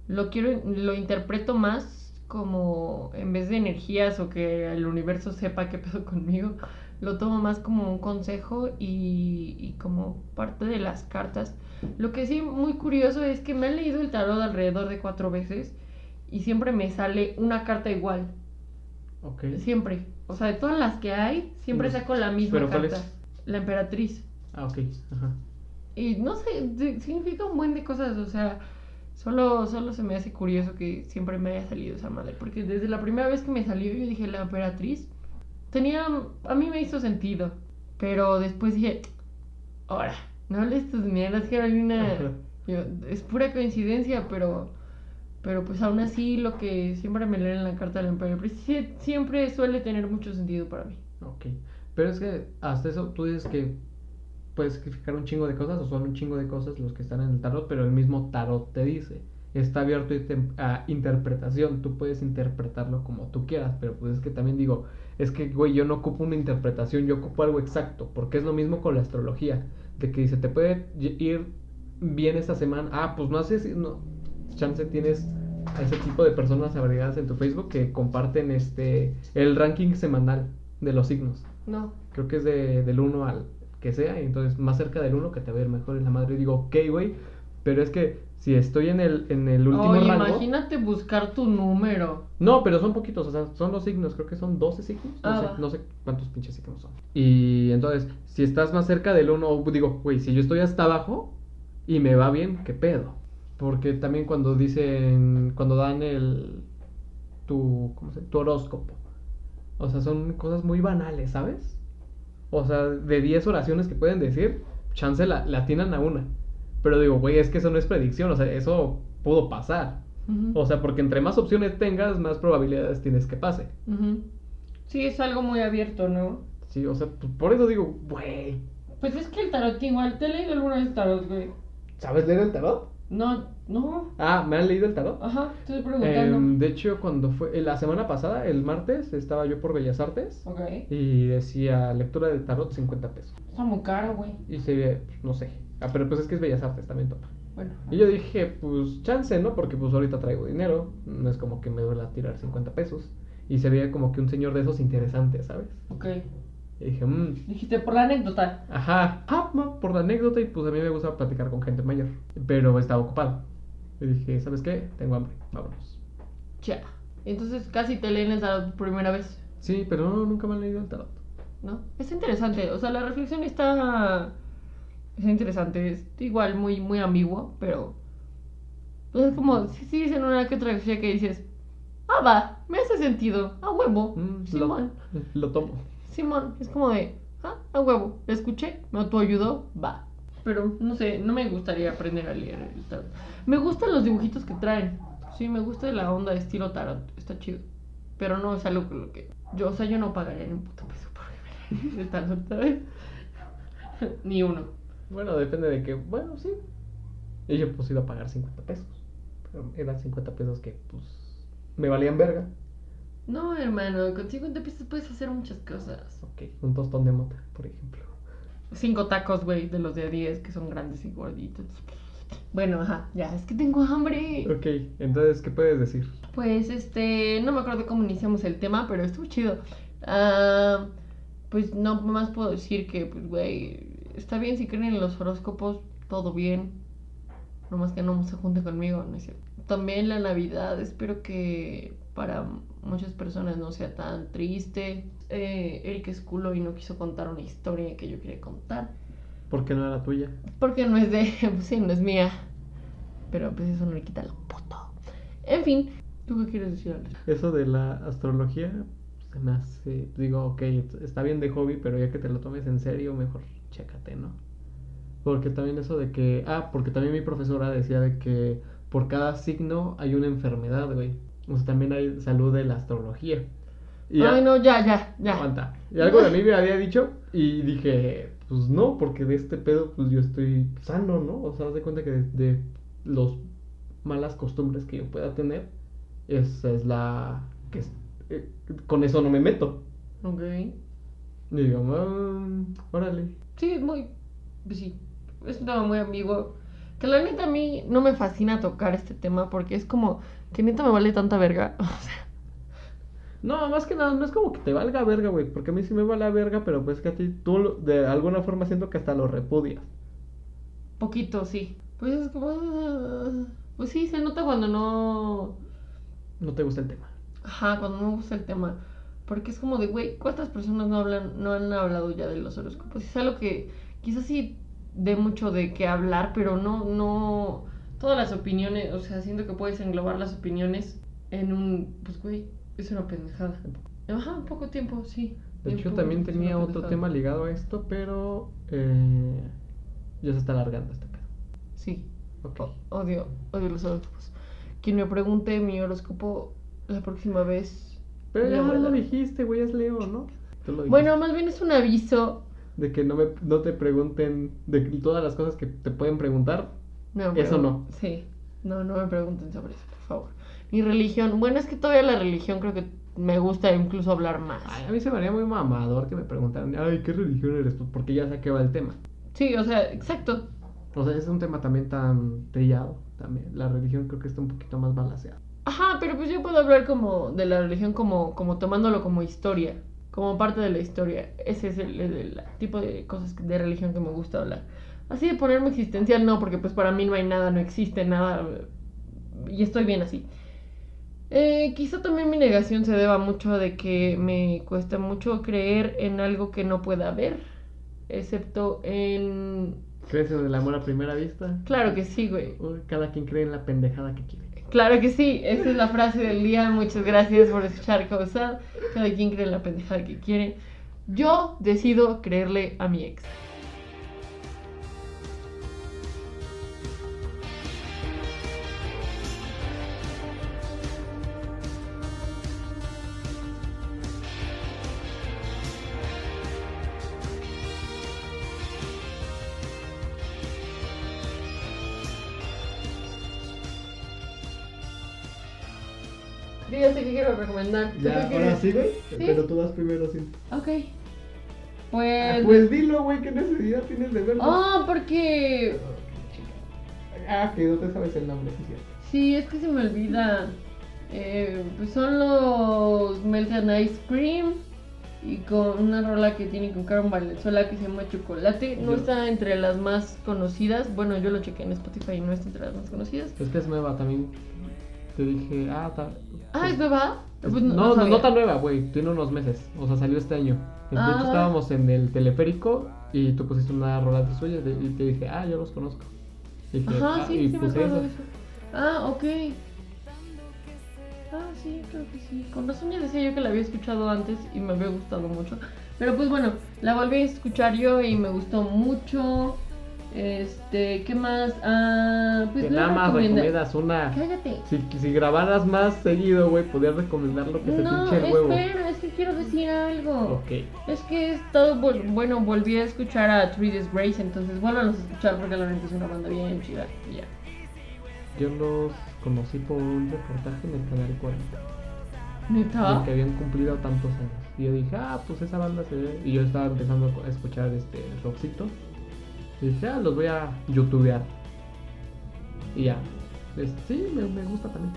[SPEAKER 2] lo quiero, lo interpreto más como en vez de energías o que el universo sepa qué pedo conmigo, lo tomo más como un consejo y, y como parte de las cartas. Lo que sí muy curioso es que me han leído el tarot alrededor de cuatro veces y siempre me sale una carta igual,
[SPEAKER 1] Ok.
[SPEAKER 2] siempre. O sea, de todas las que hay, siempre saco la misma
[SPEAKER 1] ¿pero cuál
[SPEAKER 2] carta.
[SPEAKER 1] es?
[SPEAKER 2] La emperatriz.
[SPEAKER 1] Ah, ok. Ajá.
[SPEAKER 2] Y no sé, significa un buen de cosas, o sea, solo, solo se me hace curioso que siempre me haya salido esa madre, porque desde la primera vez que me salió yo dije la emperatriz, tenía, a mí me hizo sentido, pero después dije, ahora, no hables tus mierdas, Carolina. Yo, es pura coincidencia, pero, pero pues aún así lo que siempre me leen en la carta de la emperatriz sí- siempre suele tener mucho sentido para mí.
[SPEAKER 1] Ok. Pero es que hasta eso tú dices que puedes significar un chingo de cosas o son un chingo de cosas los que están en el tarot, pero el mismo tarot te dice. Está abierto a intem- a interpretación, tú puedes interpretarlo como tú quieras, pero pues es que también digo, es que, güey, yo no ocupo una interpretación, yo ocupo algo exacto, porque es lo mismo con la astrología, de que dice, te puede ir bien esta semana, ah, pues no haces, no, chance tienes a ese tipo de personas agregadas en tu Facebook que comparten este, el ranking semanal de los signos.
[SPEAKER 2] No,
[SPEAKER 1] creo que es de, del 1 al que sea, y entonces más cerca del 1 que te va a ir mejor en la madre. Y digo, ok, güey, pero es que si estoy en el, en el último
[SPEAKER 2] Oye,
[SPEAKER 1] rango.
[SPEAKER 2] imagínate buscar tu número.
[SPEAKER 1] No, pero son poquitos, o sea, son los signos, creo que son 12 signos. No,
[SPEAKER 2] Ah,
[SPEAKER 1] sé, no sé cuántos pinches signos son. Y entonces, si estás más cerca del 1, digo, güey, si yo estoy hasta abajo y me va bien, ¿qué pedo? Porque también cuando dicen, cuando dan el, tu, ¿cómo se Tu horóscopo. O sea, son cosas muy banales, ¿sabes? O sea, de 10 oraciones que pueden decir, chance la, la atinan a una. Pero digo, güey, es que eso no es predicción, o sea, eso pudo pasar. O sea, porque entre más opciones tengas, más probabilidades tienes que pase.
[SPEAKER 2] Sí, es algo muy abierto, ¿no?
[SPEAKER 1] Sí, o sea, pues, por eso digo, güey,
[SPEAKER 2] Pues es que el tarot igual, ¿te he leído alguna vez tarot, güey?
[SPEAKER 1] ¿sabes leer el tarot?
[SPEAKER 2] No, no.
[SPEAKER 1] Ah, ¿me han leído el tarot?
[SPEAKER 2] Ajá, estoy preguntando.
[SPEAKER 1] Em, de hecho, cuando fue la semana pasada, el martes, estaba yo por Bellas Artes
[SPEAKER 2] ok.
[SPEAKER 1] y decía lectura del tarot 50 pesos.
[SPEAKER 2] Está muy caro, güey.
[SPEAKER 1] Y se ve, no sé. Ah, pero pues es que es Bellas Artes, también topa.
[SPEAKER 2] Bueno.
[SPEAKER 1] Y yo dije, pues chance, ¿no? Porque pues ahorita traigo dinero, no es como que me duela tirar 50 pesos. Y se veía como que un señor de esos interesantes, ¿sabes?
[SPEAKER 2] Ok.
[SPEAKER 1] Y dije, mmm,
[SPEAKER 2] Dijiste por la anécdota.
[SPEAKER 1] ajá, ah, por la anécdota y pues a mí me gusta platicar con gente mayor. Pero estaba ocupado. Y dije, ¿sabes qué? Tengo hambre, vámonos.
[SPEAKER 2] Ya. Entonces casi te leen el tarot primera vez,
[SPEAKER 1] Sí, pero no, nunca me han leído el tarot.
[SPEAKER 2] ¿no? Es interesante. O sea, la reflexión está. Es interesante. Es igual muy, muy ambiguo, pero. Pues es como. Si sí, dicen una que otra que dices. Ah, va, me hace sentido. A huevo.
[SPEAKER 1] Mm, lo,
[SPEAKER 2] Simón.
[SPEAKER 1] lo tomo.
[SPEAKER 2] Simón, es como de, ah, a huevo, la escuché, me autoayudó, va. Pero no sé, no me gustaría aprender a leer el tarot. Me gustan los dibujitos que traen. Sí, me gusta la onda de estilo tarot, está chido. Pero no es algo con lo que yo, o sea, yo no pagaría ni un puto peso por el [LAUGHS] tarot, ¿sabes? ni uno.
[SPEAKER 1] Bueno, depende de que, bueno, sí. Y yo pues iba a pagar 50 pesos. Pero eran 50 pesos que pues me valían verga.
[SPEAKER 2] No, hermano, con 50 pesos puedes hacer muchas cosas.
[SPEAKER 1] Ok, un tostón de mota, por ejemplo.
[SPEAKER 2] Cinco tacos, güey, de los de a 10 que son grandes y gorditos. Bueno, ajá, ya, es que tengo hambre.
[SPEAKER 1] Ok, entonces, ¿qué puedes decir?
[SPEAKER 2] Pues este, no me acuerdo cómo iniciamos el tema, pero estuvo chido. Ah, pues no más puedo decir que, pues, güey, está bien si creen en los horóscopos, todo bien. Nomás que no se junte conmigo, ¿no es cierto? También la Navidad, espero que para muchas personas no sea tan triste. Eh, Eric es culo y no quiso contar una historia que yo quería contar.
[SPEAKER 1] Porque no era tuya.
[SPEAKER 2] Porque no es de. [LAUGHS] Pues sí, no es mía. Pero pues eso no le quita lo puto. En fin, ¿tú qué quieres decir, Alex?
[SPEAKER 1] Eso de la astrología se me hace. Digo, ok, está bien de hobby, pero ya que te lo tomes en serio, mejor chécate, ¿no? Porque también eso de que. Ah, porque también mi profesora decía de que por cada signo hay una enfermedad, güey. O sea, también hay salud de la astrología. Y
[SPEAKER 2] Ay,
[SPEAKER 1] a-
[SPEAKER 2] no, ya, ya, ya.
[SPEAKER 1] Aguanta. Y algo de mí me había dicho y dije, pues no, porque de este pedo pues yo estoy sano, ¿no? O sea, haz de cuenta que de, de los malas costumbres que yo pueda tener, esa es la que es- eh, con eso no me meto.
[SPEAKER 2] Ok.
[SPEAKER 1] Y digo, "Ah, órale.
[SPEAKER 2] Sí, es muy. Pues sí. Es un tema muy ambiguo. Que la neta a mí no me fascina tocar este tema porque es como que neta me vale tanta verga. [LAUGHS] O sea,
[SPEAKER 1] No, más que nada, no es como que te valga verga, güey, porque a mí sí me vale verga, pero pues que a ti tú de alguna forma siento que hasta lo repudias.
[SPEAKER 2] poquito, sí. Pues es como. Pues sí, se nota cuando no.
[SPEAKER 1] No te gusta el tema.
[SPEAKER 2] Ajá, cuando no me gusta el tema. Porque es como de, güey, ¿cuántas personas no hablan, no han hablado ya de los horóscopos? Es algo que quizás sí dé mucho de qué hablar, pero no, no. Todas las opiniones, o sea, siento que puedes englobar las opiniones en un. Pues, güey, es una pendejada. Ajá, poco tiempo, sí.
[SPEAKER 1] De hecho, también tenía otro
[SPEAKER 2] pendejada.
[SPEAKER 1] tema ligado a esto, pero eh, ya se está alargando este pedo.
[SPEAKER 2] Sí,
[SPEAKER 1] Ok.
[SPEAKER 2] o- odio, odio los horóscopos. Quien me pregunte mi horóscopo la próxima vez.
[SPEAKER 1] Pero ya lo dijiste, güey, es Leo, ¿no? Tú.
[SPEAKER 2] Bueno, más bien es un aviso.
[SPEAKER 1] De que no, me, no te pregunten de todas las cosas que te pueden preguntar.
[SPEAKER 2] No,
[SPEAKER 1] Eso no.
[SPEAKER 2] Sí, no, no me pregunten sobre eso, por favor. Mi religión, bueno, es que todavía la religión creo que me gusta incluso hablar más.
[SPEAKER 1] Ay, a mí se me haría muy mamador que me preguntaran, ay, ¿qué religión eres? Pues porque ya sé que va el tema.
[SPEAKER 2] Sí, o sea, exacto.
[SPEAKER 1] O sea, es un tema también tan trillado. También. La religión creo que está un poquito más balanceada.
[SPEAKER 2] Ajá, pero pues yo puedo hablar como de la religión como, como tomándolo como historia, como parte de la historia. Ese es el, el- el tipo de cosas de religión que me gusta hablar. Así de ponerme existencial, no, porque pues para mí no hay nada, no existe nada. Y estoy bien así. Eh, quizá también mi negación se deba mucho de que me cuesta mucho creer en algo que no pueda haber, excepto en...
[SPEAKER 1] ¿Crees en el amor a primera vista?
[SPEAKER 2] Claro que sí, güey.
[SPEAKER 1] Cada quien cree en la pendejada que quiere.
[SPEAKER 2] Claro que sí, esa es la frase del día. Muchas gracias por escuchar Causal. Cada quien cree la pendejada que quiere. Yo decido creerle a mi ex. Quiero recomendar. ¿Tú
[SPEAKER 1] Ya, ahora sí, güey.
[SPEAKER 2] Sí.
[SPEAKER 1] Pero tú vas primero, sí.
[SPEAKER 2] Ok.
[SPEAKER 1] Ah,
[SPEAKER 2] Pues.
[SPEAKER 1] Pues dilo, güey, ¿qué necesidad tienes de verlo?
[SPEAKER 2] Ah, porque.
[SPEAKER 1] Ah, que no te sabes el nombre, sí, cierto.
[SPEAKER 2] Sí, es que se me olvida. Eh, pues son los Melted Ice Cream. Y con una rola que tiene con Karen Valenzuela que se llama Chocolate. No
[SPEAKER 1] Yo-
[SPEAKER 2] está entre las más conocidas. Bueno, yo lo chequé en Spotify y no está entre las más conocidas.
[SPEAKER 1] Es que es nueva también. Te dije, ah, ta-
[SPEAKER 2] Ah, ¿es nueva?
[SPEAKER 1] Es-
[SPEAKER 2] Pues
[SPEAKER 1] no, no,
[SPEAKER 2] sabía.
[SPEAKER 1] no tan nueva, güey. Tiene unos meses. O sea, salió este año. De
[SPEAKER 2] Ah.
[SPEAKER 1] hecho, estábamos en el teleférico y tú pusiste una rola de suya de- y te dije, ah, yo los conozco. Y dije,
[SPEAKER 2] Ajá,
[SPEAKER 1] ah,
[SPEAKER 2] sí,
[SPEAKER 1] y
[SPEAKER 2] sí me
[SPEAKER 1] puse
[SPEAKER 2] acuerdo
[SPEAKER 1] eso.
[SPEAKER 2] de eso. Ah, ok. Ah, sí, creo que sí. Con razón ya decía yo que la había escuchado antes y me había gustado mucho. Pero pues bueno, la volví a escuchar yo y me gustó mucho. Este, ¿qué más? Ah, pues
[SPEAKER 1] Que nada más
[SPEAKER 2] recomendé.
[SPEAKER 1] recomiendas una.
[SPEAKER 2] Cállate.
[SPEAKER 1] Si, si grabaras más seguido, güey, podrías recomendar lo que
[SPEAKER 2] No,
[SPEAKER 1] pinche el huevo.
[SPEAKER 2] espera, es que quiero decir algo.
[SPEAKER 1] Ok.
[SPEAKER 2] Es que estado, vol- bueno, volví a escuchar a Three Days Grace, entonces vuelvan a escuchar porque la neta es una banda bien chida. y ya.
[SPEAKER 1] Yo los conocí por un reportaje en el canal 40.
[SPEAKER 2] ¿Neta?
[SPEAKER 1] de que habían cumplido tantos años. Y yo dije, ah, pues esa banda se ve. Y yo estaba empezando a escuchar este rockcito. Y dije, ah, los voy a youtubear. Y ya. Es- sí, me, me gusta también.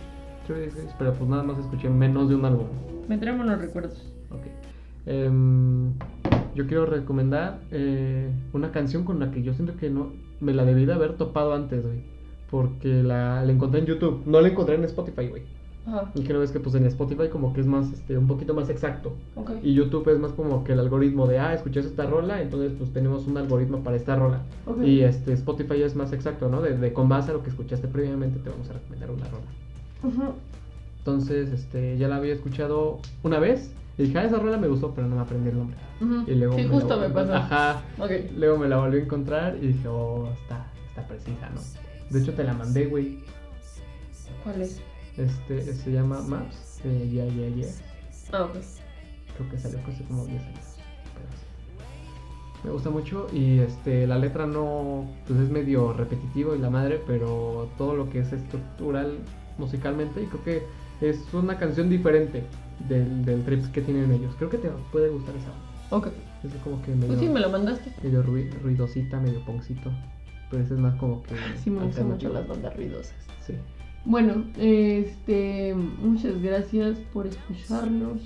[SPEAKER 1] Pero pues nada más escuché menos de un álbum.
[SPEAKER 2] Me traemos los recuerdos.
[SPEAKER 1] Ok. Em, yo quiero recomendar eh, una canción con la que yo siento que no me la debí de haber topado antes, güey. Porque la, la encontré en YouTube. No la encontré en Spotify, güey.
[SPEAKER 2] Ajá,
[SPEAKER 1] Y que no ves que pues en Spotify como que es más, este, un poquito más exacto. Y YouTube es más como que el algoritmo de, ah, escuché esta rola, entonces pues tenemos un algoritmo para esta rola. Y este Spotify es más exacto, ¿no? De, de con base a lo que escuchaste previamente te vamos a recomendar una rola.
[SPEAKER 2] Ujú.
[SPEAKER 1] Entonces, este, ya la había escuchado una vez y dije, ah, esa rola me gustó, pero no me aprendí el nombre.
[SPEAKER 2] Ujú.
[SPEAKER 1] Y luego
[SPEAKER 2] sí,
[SPEAKER 1] me
[SPEAKER 2] justo
[SPEAKER 1] la
[SPEAKER 2] me pasó.
[SPEAKER 1] Ajá. Luego me la volví a encontrar y dije, oh, está, está precisa, ¿no? De hecho te la mandé, güey.
[SPEAKER 2] ¿Cuál es?
[SPEAKER 1] Este, se llama Maps, de Yeah, Yeah, Yeah.
[SPEAKER 2] Ah, ok.
[SPEAKER 1] Creo que salió hace como 10 años. pero sí. Me gusta mucho y este la letra no pues es medio repetitivo y la madre, pero todo lo que es estructural musicalmente y creo que es una canción diferente del, del trip que tienen ellos. Creo que te puede gustar esa.
[SPEAKER 2] Ok.
[SPEAKER 1] Es como que medio,
[SPEAKER 2] Pues sí, me lo mandaste.
[SPEAKER 1] medio rui- ruidosita, medio poncito. Pero ese es más como que
[SPEAKER 2] Sí, me gustan mucho las bandas ruidosas.
[SPEAKER 1] Sí.
[SPEAKER 2] Bueno, este, muchas gracias por escucharnos.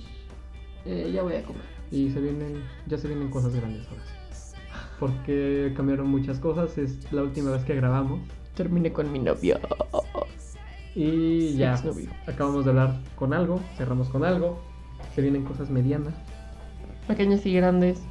[SPEAKER 2] Eh, ya voy a comer.
[SPEAKER 1] Y se vienen, ya se vienen cosas grandes ahora sí. Porque cambiaron muchas cosas, es la última vez que grabamos.
[SPEAKER 2] Terminé con mi novio.
[SPEAKER 1] Y ya
[SPEAKER 2] Exnovio.
[SPEAKER 1] acabamos de hablar con algo, cerramos con algo. Se vienen cosas medianas.
[SPEAKER 2] Pequeñas y grandes.